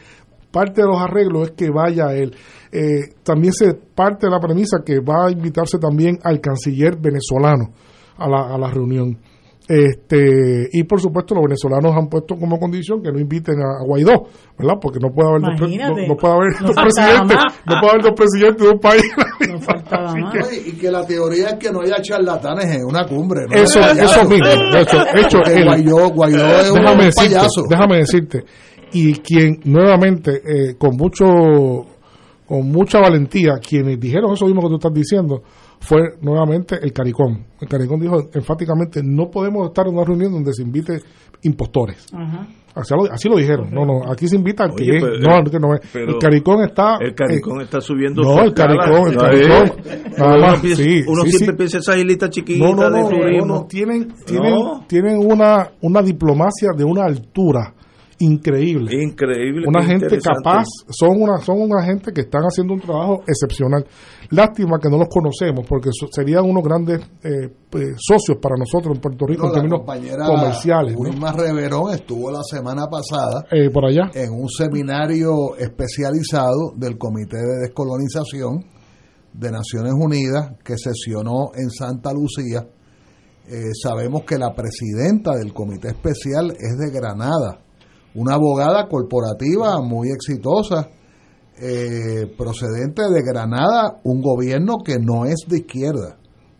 parte de los arreglos es que vaya él. Eh, también se parte de la premisa que va a invitarse también al canciller venezolano a la, a la reunión. Este, y por supuesto los venezolanos han puesto como condición que no inviten a, a Guaidó, ¿verdad? Porque no puede haber dos, no, no puede haber No dos presidentes, más. no puede haber dos presidentes de un país. Y, que la teoría es que no haya charlatanes en una cumbre. ¿no? Eso, eso mismo. Hecho, hecho, Guaidó, Guaidó es un déjame payaso. déjame decirte, y quien nuevamente, eh, con mucho, con mucha valentía, quienes dijeron eso mismo que tú estás diciendo, fue nuevamente el CARICOM. El CARICOM dijo enfáticamente, no podemos estar en una reunión donde se invite impostores. Ajá. Así lo, así lo dijeron. No, no, aquí se invita al que Oye, es. pero- no, al que no es. el CARICOM está... El caricón eh, está subiendo. no, el caricón, el caricón. Nada Uno, más, piensa- sí, uno sí, siempre sí. piensa esas islitas chiquitas No, no, de no, turismo. no, no, tienen, tienen, No. tienen una, una diplomacia de una altura increíble. Increíble. Una gente capaz, son una, son una gente que están haciendo un trabajo excepcional. Lástima que no los conocemos, porque so- serían unos grandes eh, pues, socios para nosotros en Puerto Rico No, en términos comerciales. ¿no? Wilma Reverón estuvo la semana pasada Eh, por allá. en un seminario especializado del Comité de Descolonización de Naciones Unidas que sesionó en Santa Lucía. Eh, sabemos que la presidenta del comité especial es de Granada, una abogada corporativa muy exitosa, eh, procedente de Granada, un gobierno que no es de izquierda,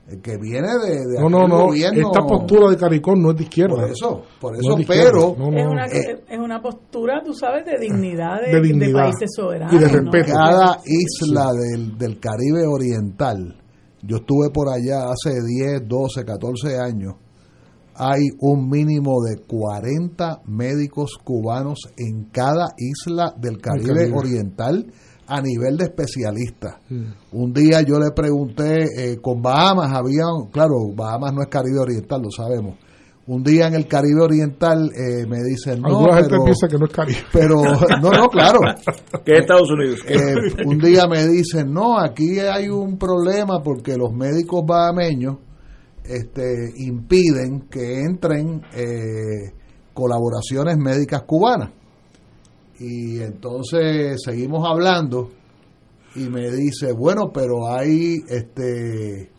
el que viene de, de No, no, no. gobierno- Esta postura de Caricón no es de izquierda. Por eso, por No eso, es pero No, no, Es una, Eh, es una postura, tú sabes, de dignidad de, De dignidad. países soberanos. Y de ¿no? respeto. cada isla del, del Caribe Oriental, yo estuve por allá hace 10, 12, 14 años, hay un mínimo de 40 médicos cubanos en cada isla del Caribe, Caribe. Oriental a nivel de especialistas. Un día yo le pregunté, eh, con Bahamas había, claro, Bahamas no es Caribe Oriental, lo sabemos. Un día en el Caribe Oriental eh, me dicen, no, Alguna gente pero, piensa que no es Caribe. pero, no, no, claro. Que es Estados Unidos. Eh, un día me dicen, no, aquí hay un problema porque los médicos bahameños este, impiden que entren eh, colaboraciones médicas cubanas. Y entonces seguimos hablando y me dice, bueno, pero hay este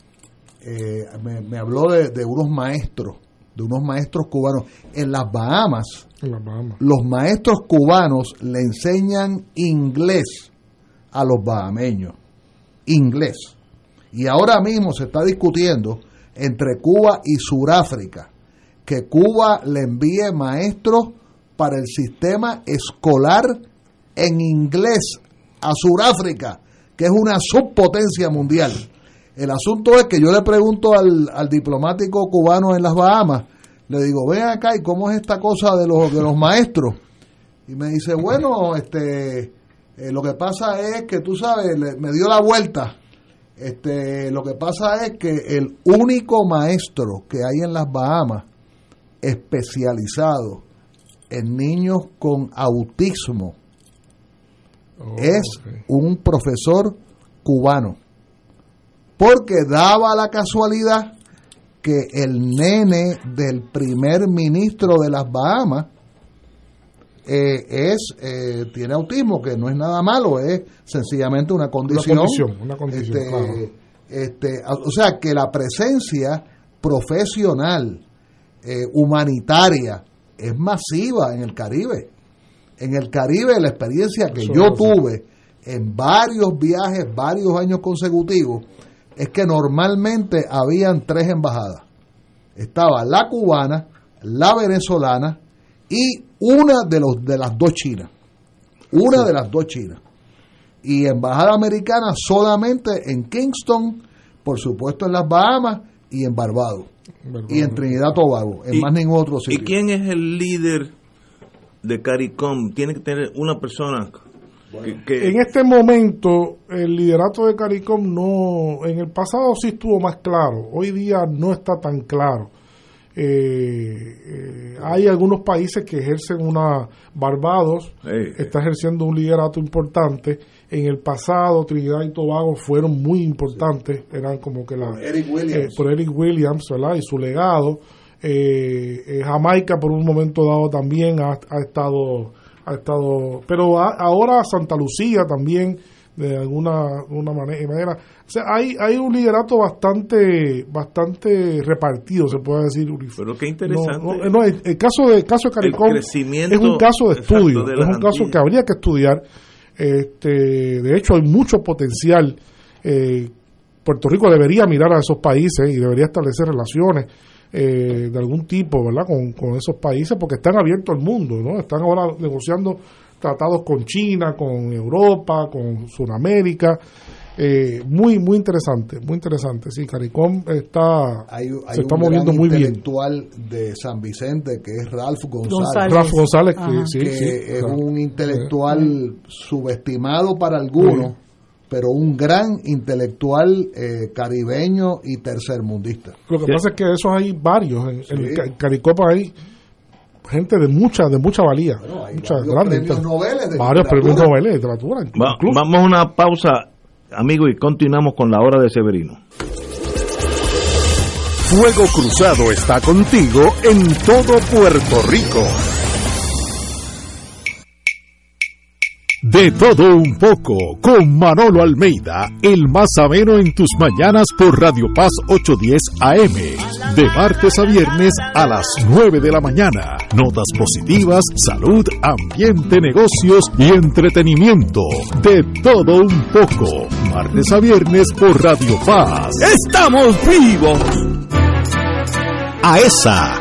eh, me, habló de, unos maestros, de unos maestros cubanos. En las Bahamas, los maestros cubanos le enseñan inglés a los bahameños. Inglés. Y ahora mismo se está discutiendo entre Cuba y Suráfrica que Cuba le envíe maestros para el sistema escolar en inglés a Suráfrica, que es una subpotencia mundial. El asunto es que yo le pregunto al, diplomático cubano en las Bahamas, le digo, ven acá, ¿y cómo es esta cosa de los, de los maestros? Y me dice, bueno, este, eh, lo que pasa es que tú sabes, me dio la vuelta. Este, lo que pasa es que el único maestro que hay en las Bahamas especializado en niños con autismo oh, es un profesor cubano. Porque daba la casualidad que el nene del primer ministro de las Bahamas eh, es eh, tiene autismo, que no es nada malo, es sencillamente una condición. Una condición, este, este, o sea, que la presencia profesional, eh, humanitaria, es masiva en el Caribe. En el Caribe, la experiencia que yo tuve en varios viajes, varios años consecutivos, es que normalmente habían tres embajadas. Estaba la cubana, la venezolana y una de, los, de las dos chinas. Una de las dos chinas. Y embajada americana solamente en Kingston, por supuesto en las Bahamas y en Barbados. Y en Trinidad Tobago, en más ningún otro sitio. ¿Y quién es el líder de CARICOM? Tiene que tener una persona En este momento, el liderato de CARICOM no, en el pasado sí estuvo más claro, hoy día no está tan claro. Eh, eh, hay algunos países que ejercen una, Barbados está ejerciendo un liderato importante. En el pasado, Trinidad y Tobago fueron muy importantes, eran como que la. Por Eric Williams. Eh, por Eric Williams, ¿verdad? Y su legado. Jamaica, por un momento dado, también ha, ha estado. Ha estado pero ahora Santa Lucía también de alguna una manera. O sea, hay, hay un liderato bastante bastante repartido, se puede decir. Pero qué interesante. No, el, caso de caso de Caricón es un caso de estudio, es un caso que habría que estudiar. Este, de hecho, hay mucho potencial. Eh, Puerto Rico debería mirar a esos países y debería establecer relaciones eh, de algún tipo, ¿verdad? Con, con esos países porque están abiertos al mundo, ¿no? Están ahora negociando tratados con China, con Europa, con Sudamérica. Eh, muy, muy interesante, muy interesante. Sí, CARICOM está, se está moviendo muy bien. intelectual de San Vicente, que es Ralph González. Ralph González, que, es un intelectual subestimado para algunos, pero un gran intelectual eh, caribeño y tercermundista. Lo que pasa es que esos hay varios. En, CARICOM hay gente de mucha de mucha valía, muchas grandes premios Nobel varios premios Nobel de literatura. vamos a una pausa, amigo, y continuamos con la hora de Severino. Fuego Cruzado está contigo en todo Puerto Rico. De todo un poco, con Manolo Almeida, el más ameno en tus mañanas por Radio Paz 810 AM, de martes a viernes a las 9 de la mañana. Notas positivas, salud, ambiente, negocios y entretenimiento. De todo un poco, martes a viernes por Radio Paz. ¡Estamos vivos! AESA,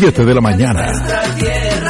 de la mañana.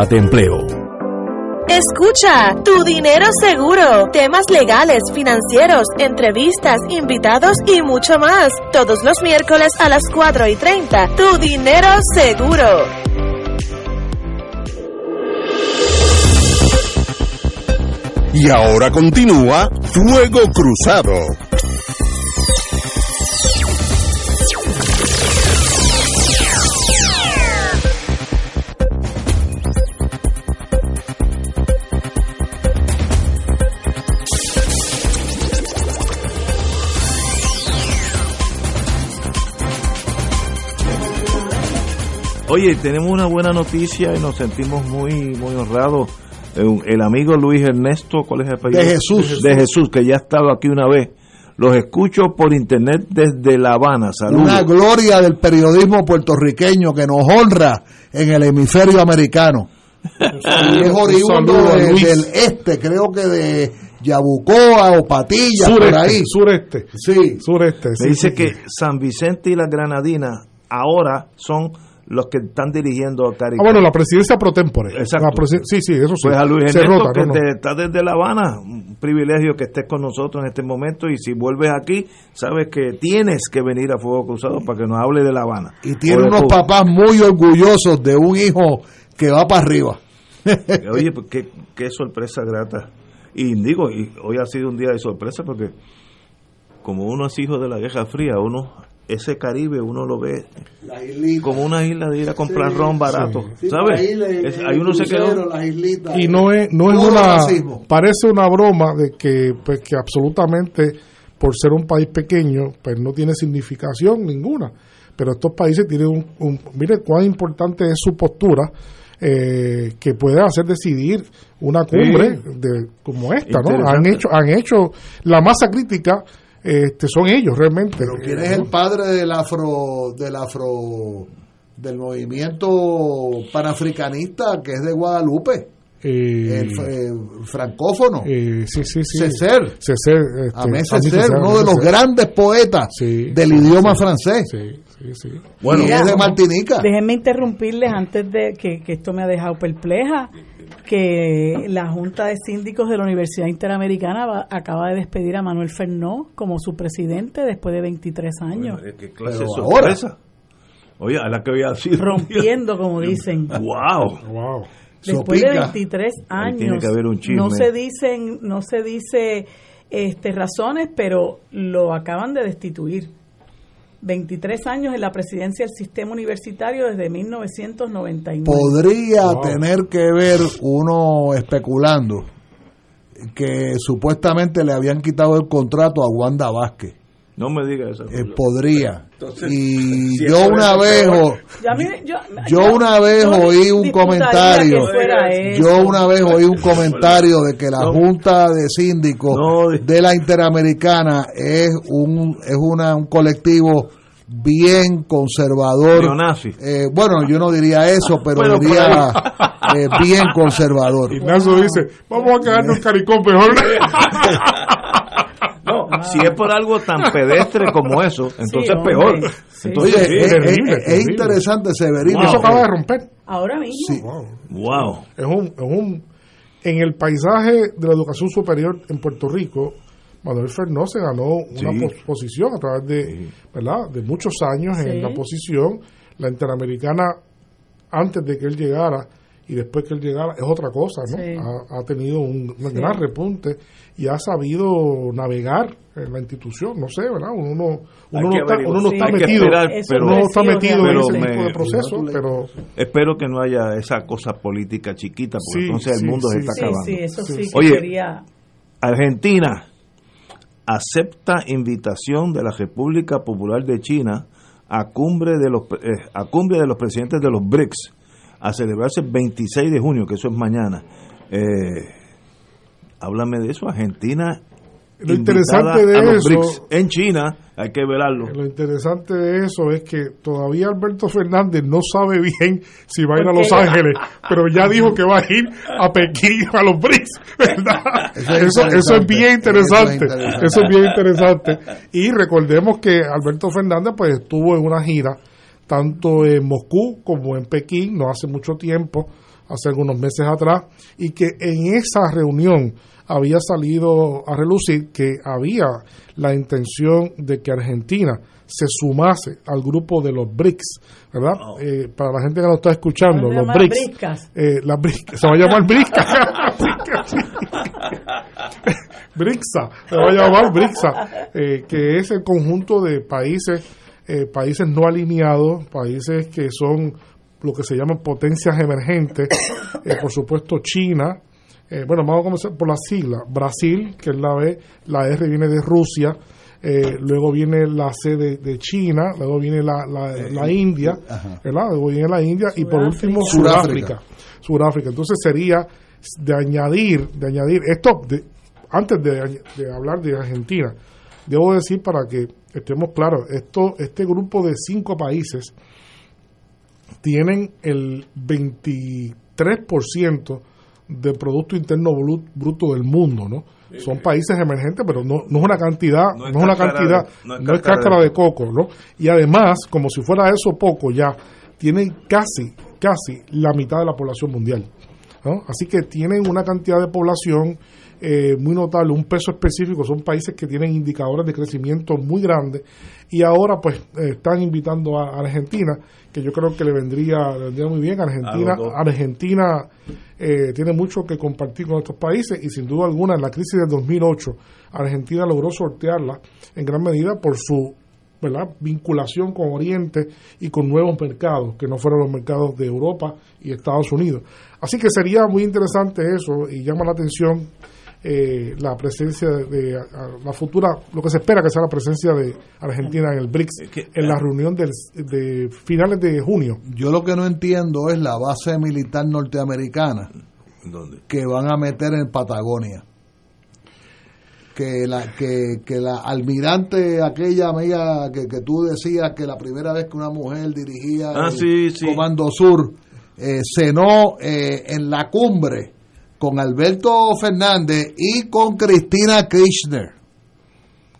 de empleo. Escucha, tu dinero seguro, temas legales, financieros, entrevistas, invitados y mucho más. Todos los miércoles a las 4 y 30, tu dinero seguro. Y ahora continúa Fuego Cruzado. Oye, tenemos una buena noticia y nos sentimos muy muy honrados. El, el amigo Luis Ernesto, ¿cuál es el apellido? De Jesús. De Jesús, que ya ha estado aquí una vez. Los escucho por internet desde La Habana. Saludos. Una gloria del periodismo puertorriqueño que nos honra en el hemisferio americano. Y es oriundo de- del este, creo que de Yabucoa o Patilla, sureste, por ahí. sureste. Sí. Sureste. Me sí, dice sí, que sí. San Vicente y las Granadinas ahora son los que están dirigiendo a Caribe. Ah, bueno, la presidencia pro tempore. Exacto. La presi- sí, sí, eso sí. Pues a Luis Se Ernesto, rota, que no, no. te- está desde La Habana, un privilegio que estés con nosotros en este momento y si vuelves aquí, sabes que tienes que venir a Fuego Cruzado para que nos hable de La Habana. Y tiene unos Cuba. papás muy orgullosos de un hijo que va para arriba. Oye, pues qué, qué sorpresa grata. Y digo, y hoy ha sido un día de sorpresa porque como uno es hijo de la Guerra Fría, uno ese Caribe uno lo ve como una isla de ir a comprar Sí, ron barato, Sí, ¿sabes? ahí le- Es- el ahí uno se quedó. las islitas. y no es no es una racismo. parece una broma de que pues que absolutamente por ser un país pequeño pues no tiene significación ninguna. Pero estos países tienen un, un- mire cuán importante es su postura eh, que puede hacer decidir una cumbre de como esta no han hecho han hecho la masa crítica este son ellos realmente Pero ¿quién es el padre del afro, del afro, del movimiento panafricanista que es de Guadalupe? Eh, el, eh, francófono. eh, sí, sí, sí. Cecer. Cecer, este, Amé uno de los grandes poetas Sí, del sí, idioma sí. francés. Sí, sí, sí. Bueno, y Mira, es de Martinica. Déjenme interrumpirles antes de que, que esto me ha dejado perpleja, que la Junta de Síndicos de la Universidad Interamericana va- acaba de despedir a Manuel Fernó como su presidente después de 23 años, Bueno, ¿Qué clase Pero de ahora. sorpresa? Oye, a la que había sido. rompiendo, como dicen. ¡Wow! Wow. Después de Sopica. 23 Ahí tiene años, que haber un chisme. no se dicen, no se dice este, razones, pero lo acaban de destituir. 23 años en la presidencia del sistema universitario desde 1999. Podría Wow. tener que ver uno especulando que supuestamente le habían quitado el contrato a Wanda Vázquez. No me digas eso. Eh, podría. Y si yo una vez o- yo, yo una vez yo oí un comentario yo una vez oí un comentario de que la junta de síndicos No. de la interamericana es un es una un colectivo bien conservador Neonazi. Eh, bueno yo no diría eso pero, diría eh, bien conservador Ignacio dice, vamos a quedarnos Caricón mejor. No, si es por algo tan pedestre como eso, entonces hombre. peor. Sí. Entonces, sí, es, terrible, es- es terrible. interesante Severino Eso acaba de romper. Ahora mismo. Sí. wow. Es un, es un, en el paisaje de la educación superior en Puerto Rico, Manuel Fernó se ganó una Sí. pos- posición a través de, ¿verdad? de muchos años Sí. en la posición. La interamericana, antes de que él llegara y después que él llegara, es otra cosa, ¿no? Sí. Ha, ha tenido un, un Sí. gran repunte y ha sabido navegar en la institución, no sé, ¿verdad? Uno no, uno no está, uno no Sí. está metido, esperar, pero- uno no está metido en realmente. ese Pero tipo de me- proceso, pero Espero que no haya esa cosa política chiquita, porque Sí, entonces sí, el mundo se está Sí, acabando. sí, eso sí, Sí. que Oye. Argentina acepta invitación de la República Popular de China a cumbre de los eh, a cumbre de los presidentes de los BRICS a celebrarse el 26 de junio, que eso es mañana. Eh, háblame de eso, Argentina. Lo interesante de eso en China, hay que verlo. Lo interesante de eso es que todavía Alberto Fernández no sabe bien si va a ir a Los Ángeles, pero ya dijo que va a ir a Pekín a los BRICS, ¿verdad? Eso, eso, es bien interesante, eso es bien interesante. Y recordemos que Alberto Fernández pues estuvo en una gira tanto en Moscú como en Pekín, no hace mucho tiempo, hace algunos meses atrás, y que en esa reunión había salido a relucir que había la intención de que Argentina se sumase al grupo de los BRICS, ¿verdad? Oh. Eh, para la gente que lo está escuchando, los BRICS, eh, se va a llamar BRICS, BRICSA, se va a llamar BRICSA, eh, que es el conjunto de países, países no alineados, países que son lo que se llaman potencias emergentes, por supuesto China, eh, bueno, vamos a comenzar por la sigla. Brasil, que es la B, la R viene de Rusia, eh, luego viene la C de, China, luego viene la, la, eh, India, ¿verdad? Luego viene la India y por último Sudáfrica. Sudáfrica. Entonces sería de añadir, de añadir esto, de, antes de, hablar de Argentina, debo decir para que estemos claros, esto, este grupo de cinco países tienen el 23% del Producto Interno Bruto del mundo, ¿no? Son países emergentes, pero no, no es una cantidad, no es, una cantidad, no es, cáscara de, coco, ¿no? Y además, como si fuera eso poco ya, tienen casi, casi la mitad de la población mundial, ¿no? Así que tienen una cantidad de población eh, muy notable, un peso específico, son países que tienen indicadores de crecimiento muy grandes y ahora pues eh, están invitando a Argentina, que yo creo que le vendría, vendría muy bien. Argentina, Argentina eh, tiene mucho que compartir con estos países y sin duda alguna en la crisis del 2008 Argentina logró sortearla en gran medida por su ¿verdad? vinculación con Oriente y con nuevos mercados que no fueron los mercados de Europa y Estados Unidos. Así que sería muy interesante eso y llama la atención eh, la presencia de, la futura, lo que se espera que sea la presencia de Argentina en el BRICS en la reunión de finales de junio. Yo lo que no entiendo es la base militar norteamericana que van a meter en Patagonia. Que la, que, que la almirante, aquella amiga que, que, tú decías que la primera vez que una mujer dirigía ah, el Comando Sur eh, cenó eh, en la cumbre con Alberto Fernández y con Cristina Kirchner,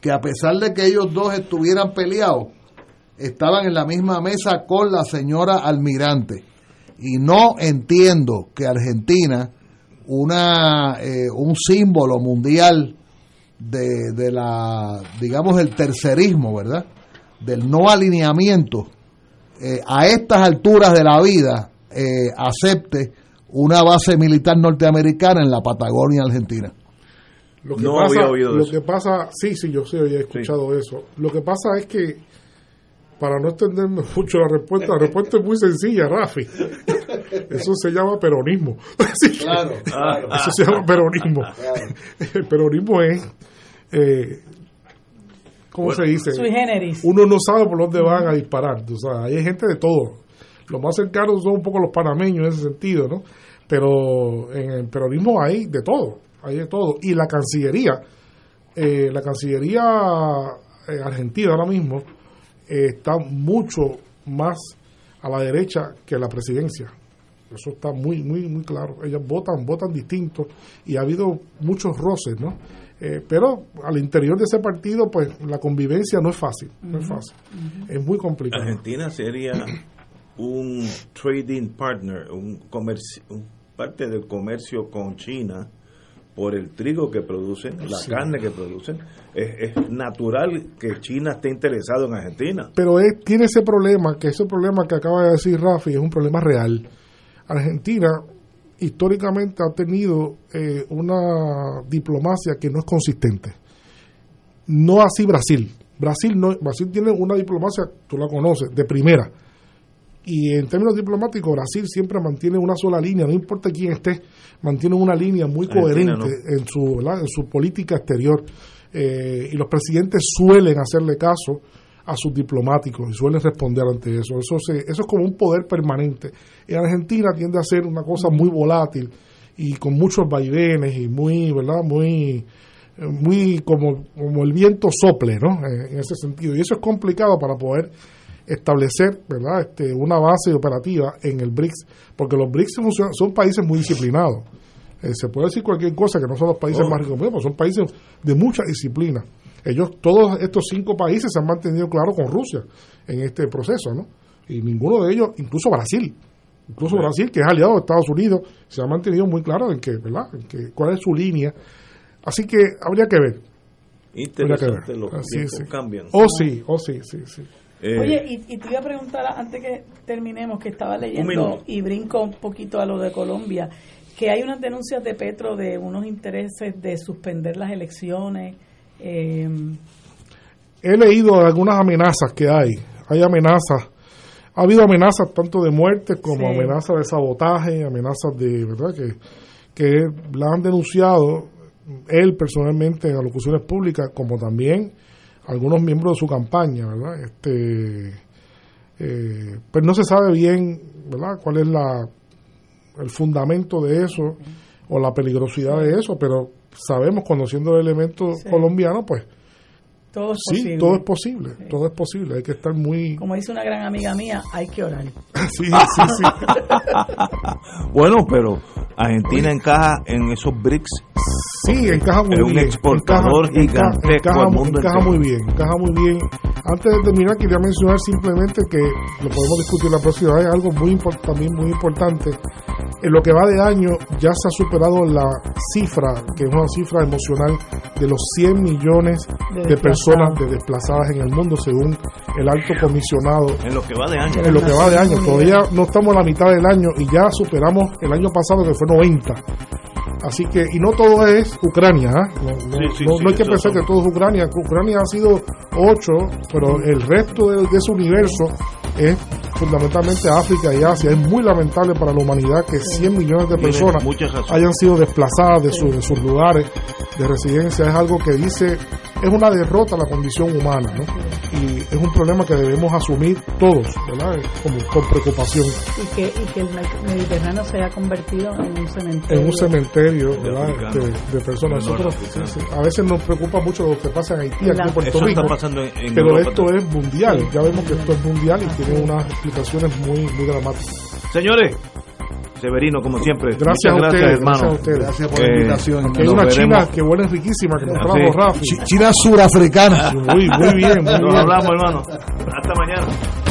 que a pesar de que ellos dos estuvieran peleados, estaban en la misma mesa con la señora almirante. Y no entiendo que Argentina, una, eh, un símbolo mundial de, de, la, digamos, el tercerismo, ¿verdad? Del no alineamiento, eh, a estas alturas de la vida, eh, acepte una base militar norteamericana en la Patagonia Argentina. Lo que pasa, lo que pasa, sí, sí, yo sí había escuchado eso. Lo que pasa es que, para no extenderme mucho la respuesta, la respuesta es muy sencilla, Rafi. Eso se llama peronismo. claro, Eso se llama peronismo. El peronismo es, eh, ¿cómo se dice? Sui generis. Uno no sabe por dónde van a disparar. O sea, hay gente de todo los más cercanos son un poco los panameños en ese sentido, ¿no? Pero en el peronismo hay de todo, hay de todo. Y la Cancillería, eh, la Cancillería eh, argentina ahora mismo eh, está mucho más a la derecha que la presidencia. Eso está muy, muy, muy claro. Ellos votan, votan distintos y ha habido muchos roces, ¿no? pero al interior de ese partido, pues la convivencia no es fácil, no es fácil. Es muy complicado. Argentina sería un trading partner, un, comercio, parte del comercio con China por el trigo que producen, la carne que producen, es, natural que China esté interesado en Argentina. Pero tiene ese problema, que ese problema que acaba de decir Rafi es un problema real. Argentina históricamente ha tenido eh, una diplomacia que no es consistente. No así Brasil. Brasil no, Brasil tiene una diplomacia, tú la conoces, de primera y en términos diplomáticos, Brasil siempre mantiene una sola línea, no importa quién esté, mantiene una línea muy coherente en, su, en su política exterior. Eh, y los presidentes suelen hacerle caso a sus diplomáticos y suelen responder ante eso. Eso, eso es como un poder permanente. En Argentina tiende a ser una cosa muy volátil y con muchos vaivenes y muy, ¿verdad? Muy, muy como, como el viento sople, ¿no? En, ese sentido. Y eso es complicado para poder establecer, ¿verdad? Este, una base operativa en el BRICS, porque los BRICS son países muy disciplinados. Eh, se puede decir cualquier cosa que no son los países oh. más ricos, pero son países de mucha disciplina. Ellos, todos estos cinco países se han mantenido claro con Rusia en este proceso, ¿no? Y ninguno de ellos, incluso Brasil, incluso Brasil, que es aliado de Estados Unidos, se ha mantenido muy claro en que, ¿verdad? En que, cuál es su línea. Así que habría que ver. Interesante, los tiempos cambian. Oh, sí, oh, sí, sí, sí. Eh, Oye, y, te iba a preguntar antes que terminemos, que estaba leyendo y brinco un poquito a lo de Colombia, que hay unas denuncias de Petro de unos intereses de suspender las elecciones eh, He leído algunas amenazas que hay. Hay amenazas. Ha habido amenazas tanto de muerte como amenazas de sabotaje, amenazas de, ¿verdad? Que, que la han denunciado él personalmente en alocuciones públicas, como también algunos miembros de su campaña, ¿verdad? Este, eh, pero pues no se sabe bien, ¿verdad? Cuál es la el fundamento de eso o la peligrosidad de eso, pero sabemos, conociendo el elemento colombiano, pues todo es sí, posible. todo es posible, todo es posible, hay que estar muy... Como dice una gran amiga mía, hay que orar. sí, sí, sí. bueno, pero Argentina encaja en esos BRICS. Sí, encaja muy bien. Es un exportador encaja, encaja, encaja muy bien, encaja muy bien. Antes de terminar, quería mencionar simplemente que lo podemos discutir la próxima vez, algo muy también muy importante. En lo que va de año ya se ha superado la cifra, que es una cifra emocional, de los 100 millones de, personas desplazadas en el mundo, según el alto comisionado. En lo que va de año. En lo que va de año. Todavía no estamos a la mitad del año y ya superamos el año pasado que fue 90. Así que, y no todo es Ucrania, ¿ah? no, hay que pensar que todo es Ucrania. Ucrania ha sido 8, pero el resto de, de ese universo es fundamentalmente África y Asia. Es muy lamentable para la humanidad que 100 millones de personas hayan sido desplazadas de, de sus lugares de residencia. Es algo que dice es una derrota a la condición humana, ¿no? Y es un problema que debemos asumir todos, ¿verdad? Como, con preocupación. Y que, y que el Mediterráneo se haya convertido en un cementerio. En un cementerio, ¿verdad? De, personas. Nosotros, a veces nos preocupa mucho lo que pasa en Haití, aquí en Puerto Rico. pero esto es mundial. Ya vemos que esto es mundial y tiene unas explicaciones muy, muy dramáticas. Señores, Severino, como siempre. Gracias, Muchas gracias, hermano. Gracias por la eh, invitación. hay una china que huele riquísima que nos trajo Rafi. China surafricana. Muy, muy bien. Muy Nos hablamos, hermano. Hasta mañana.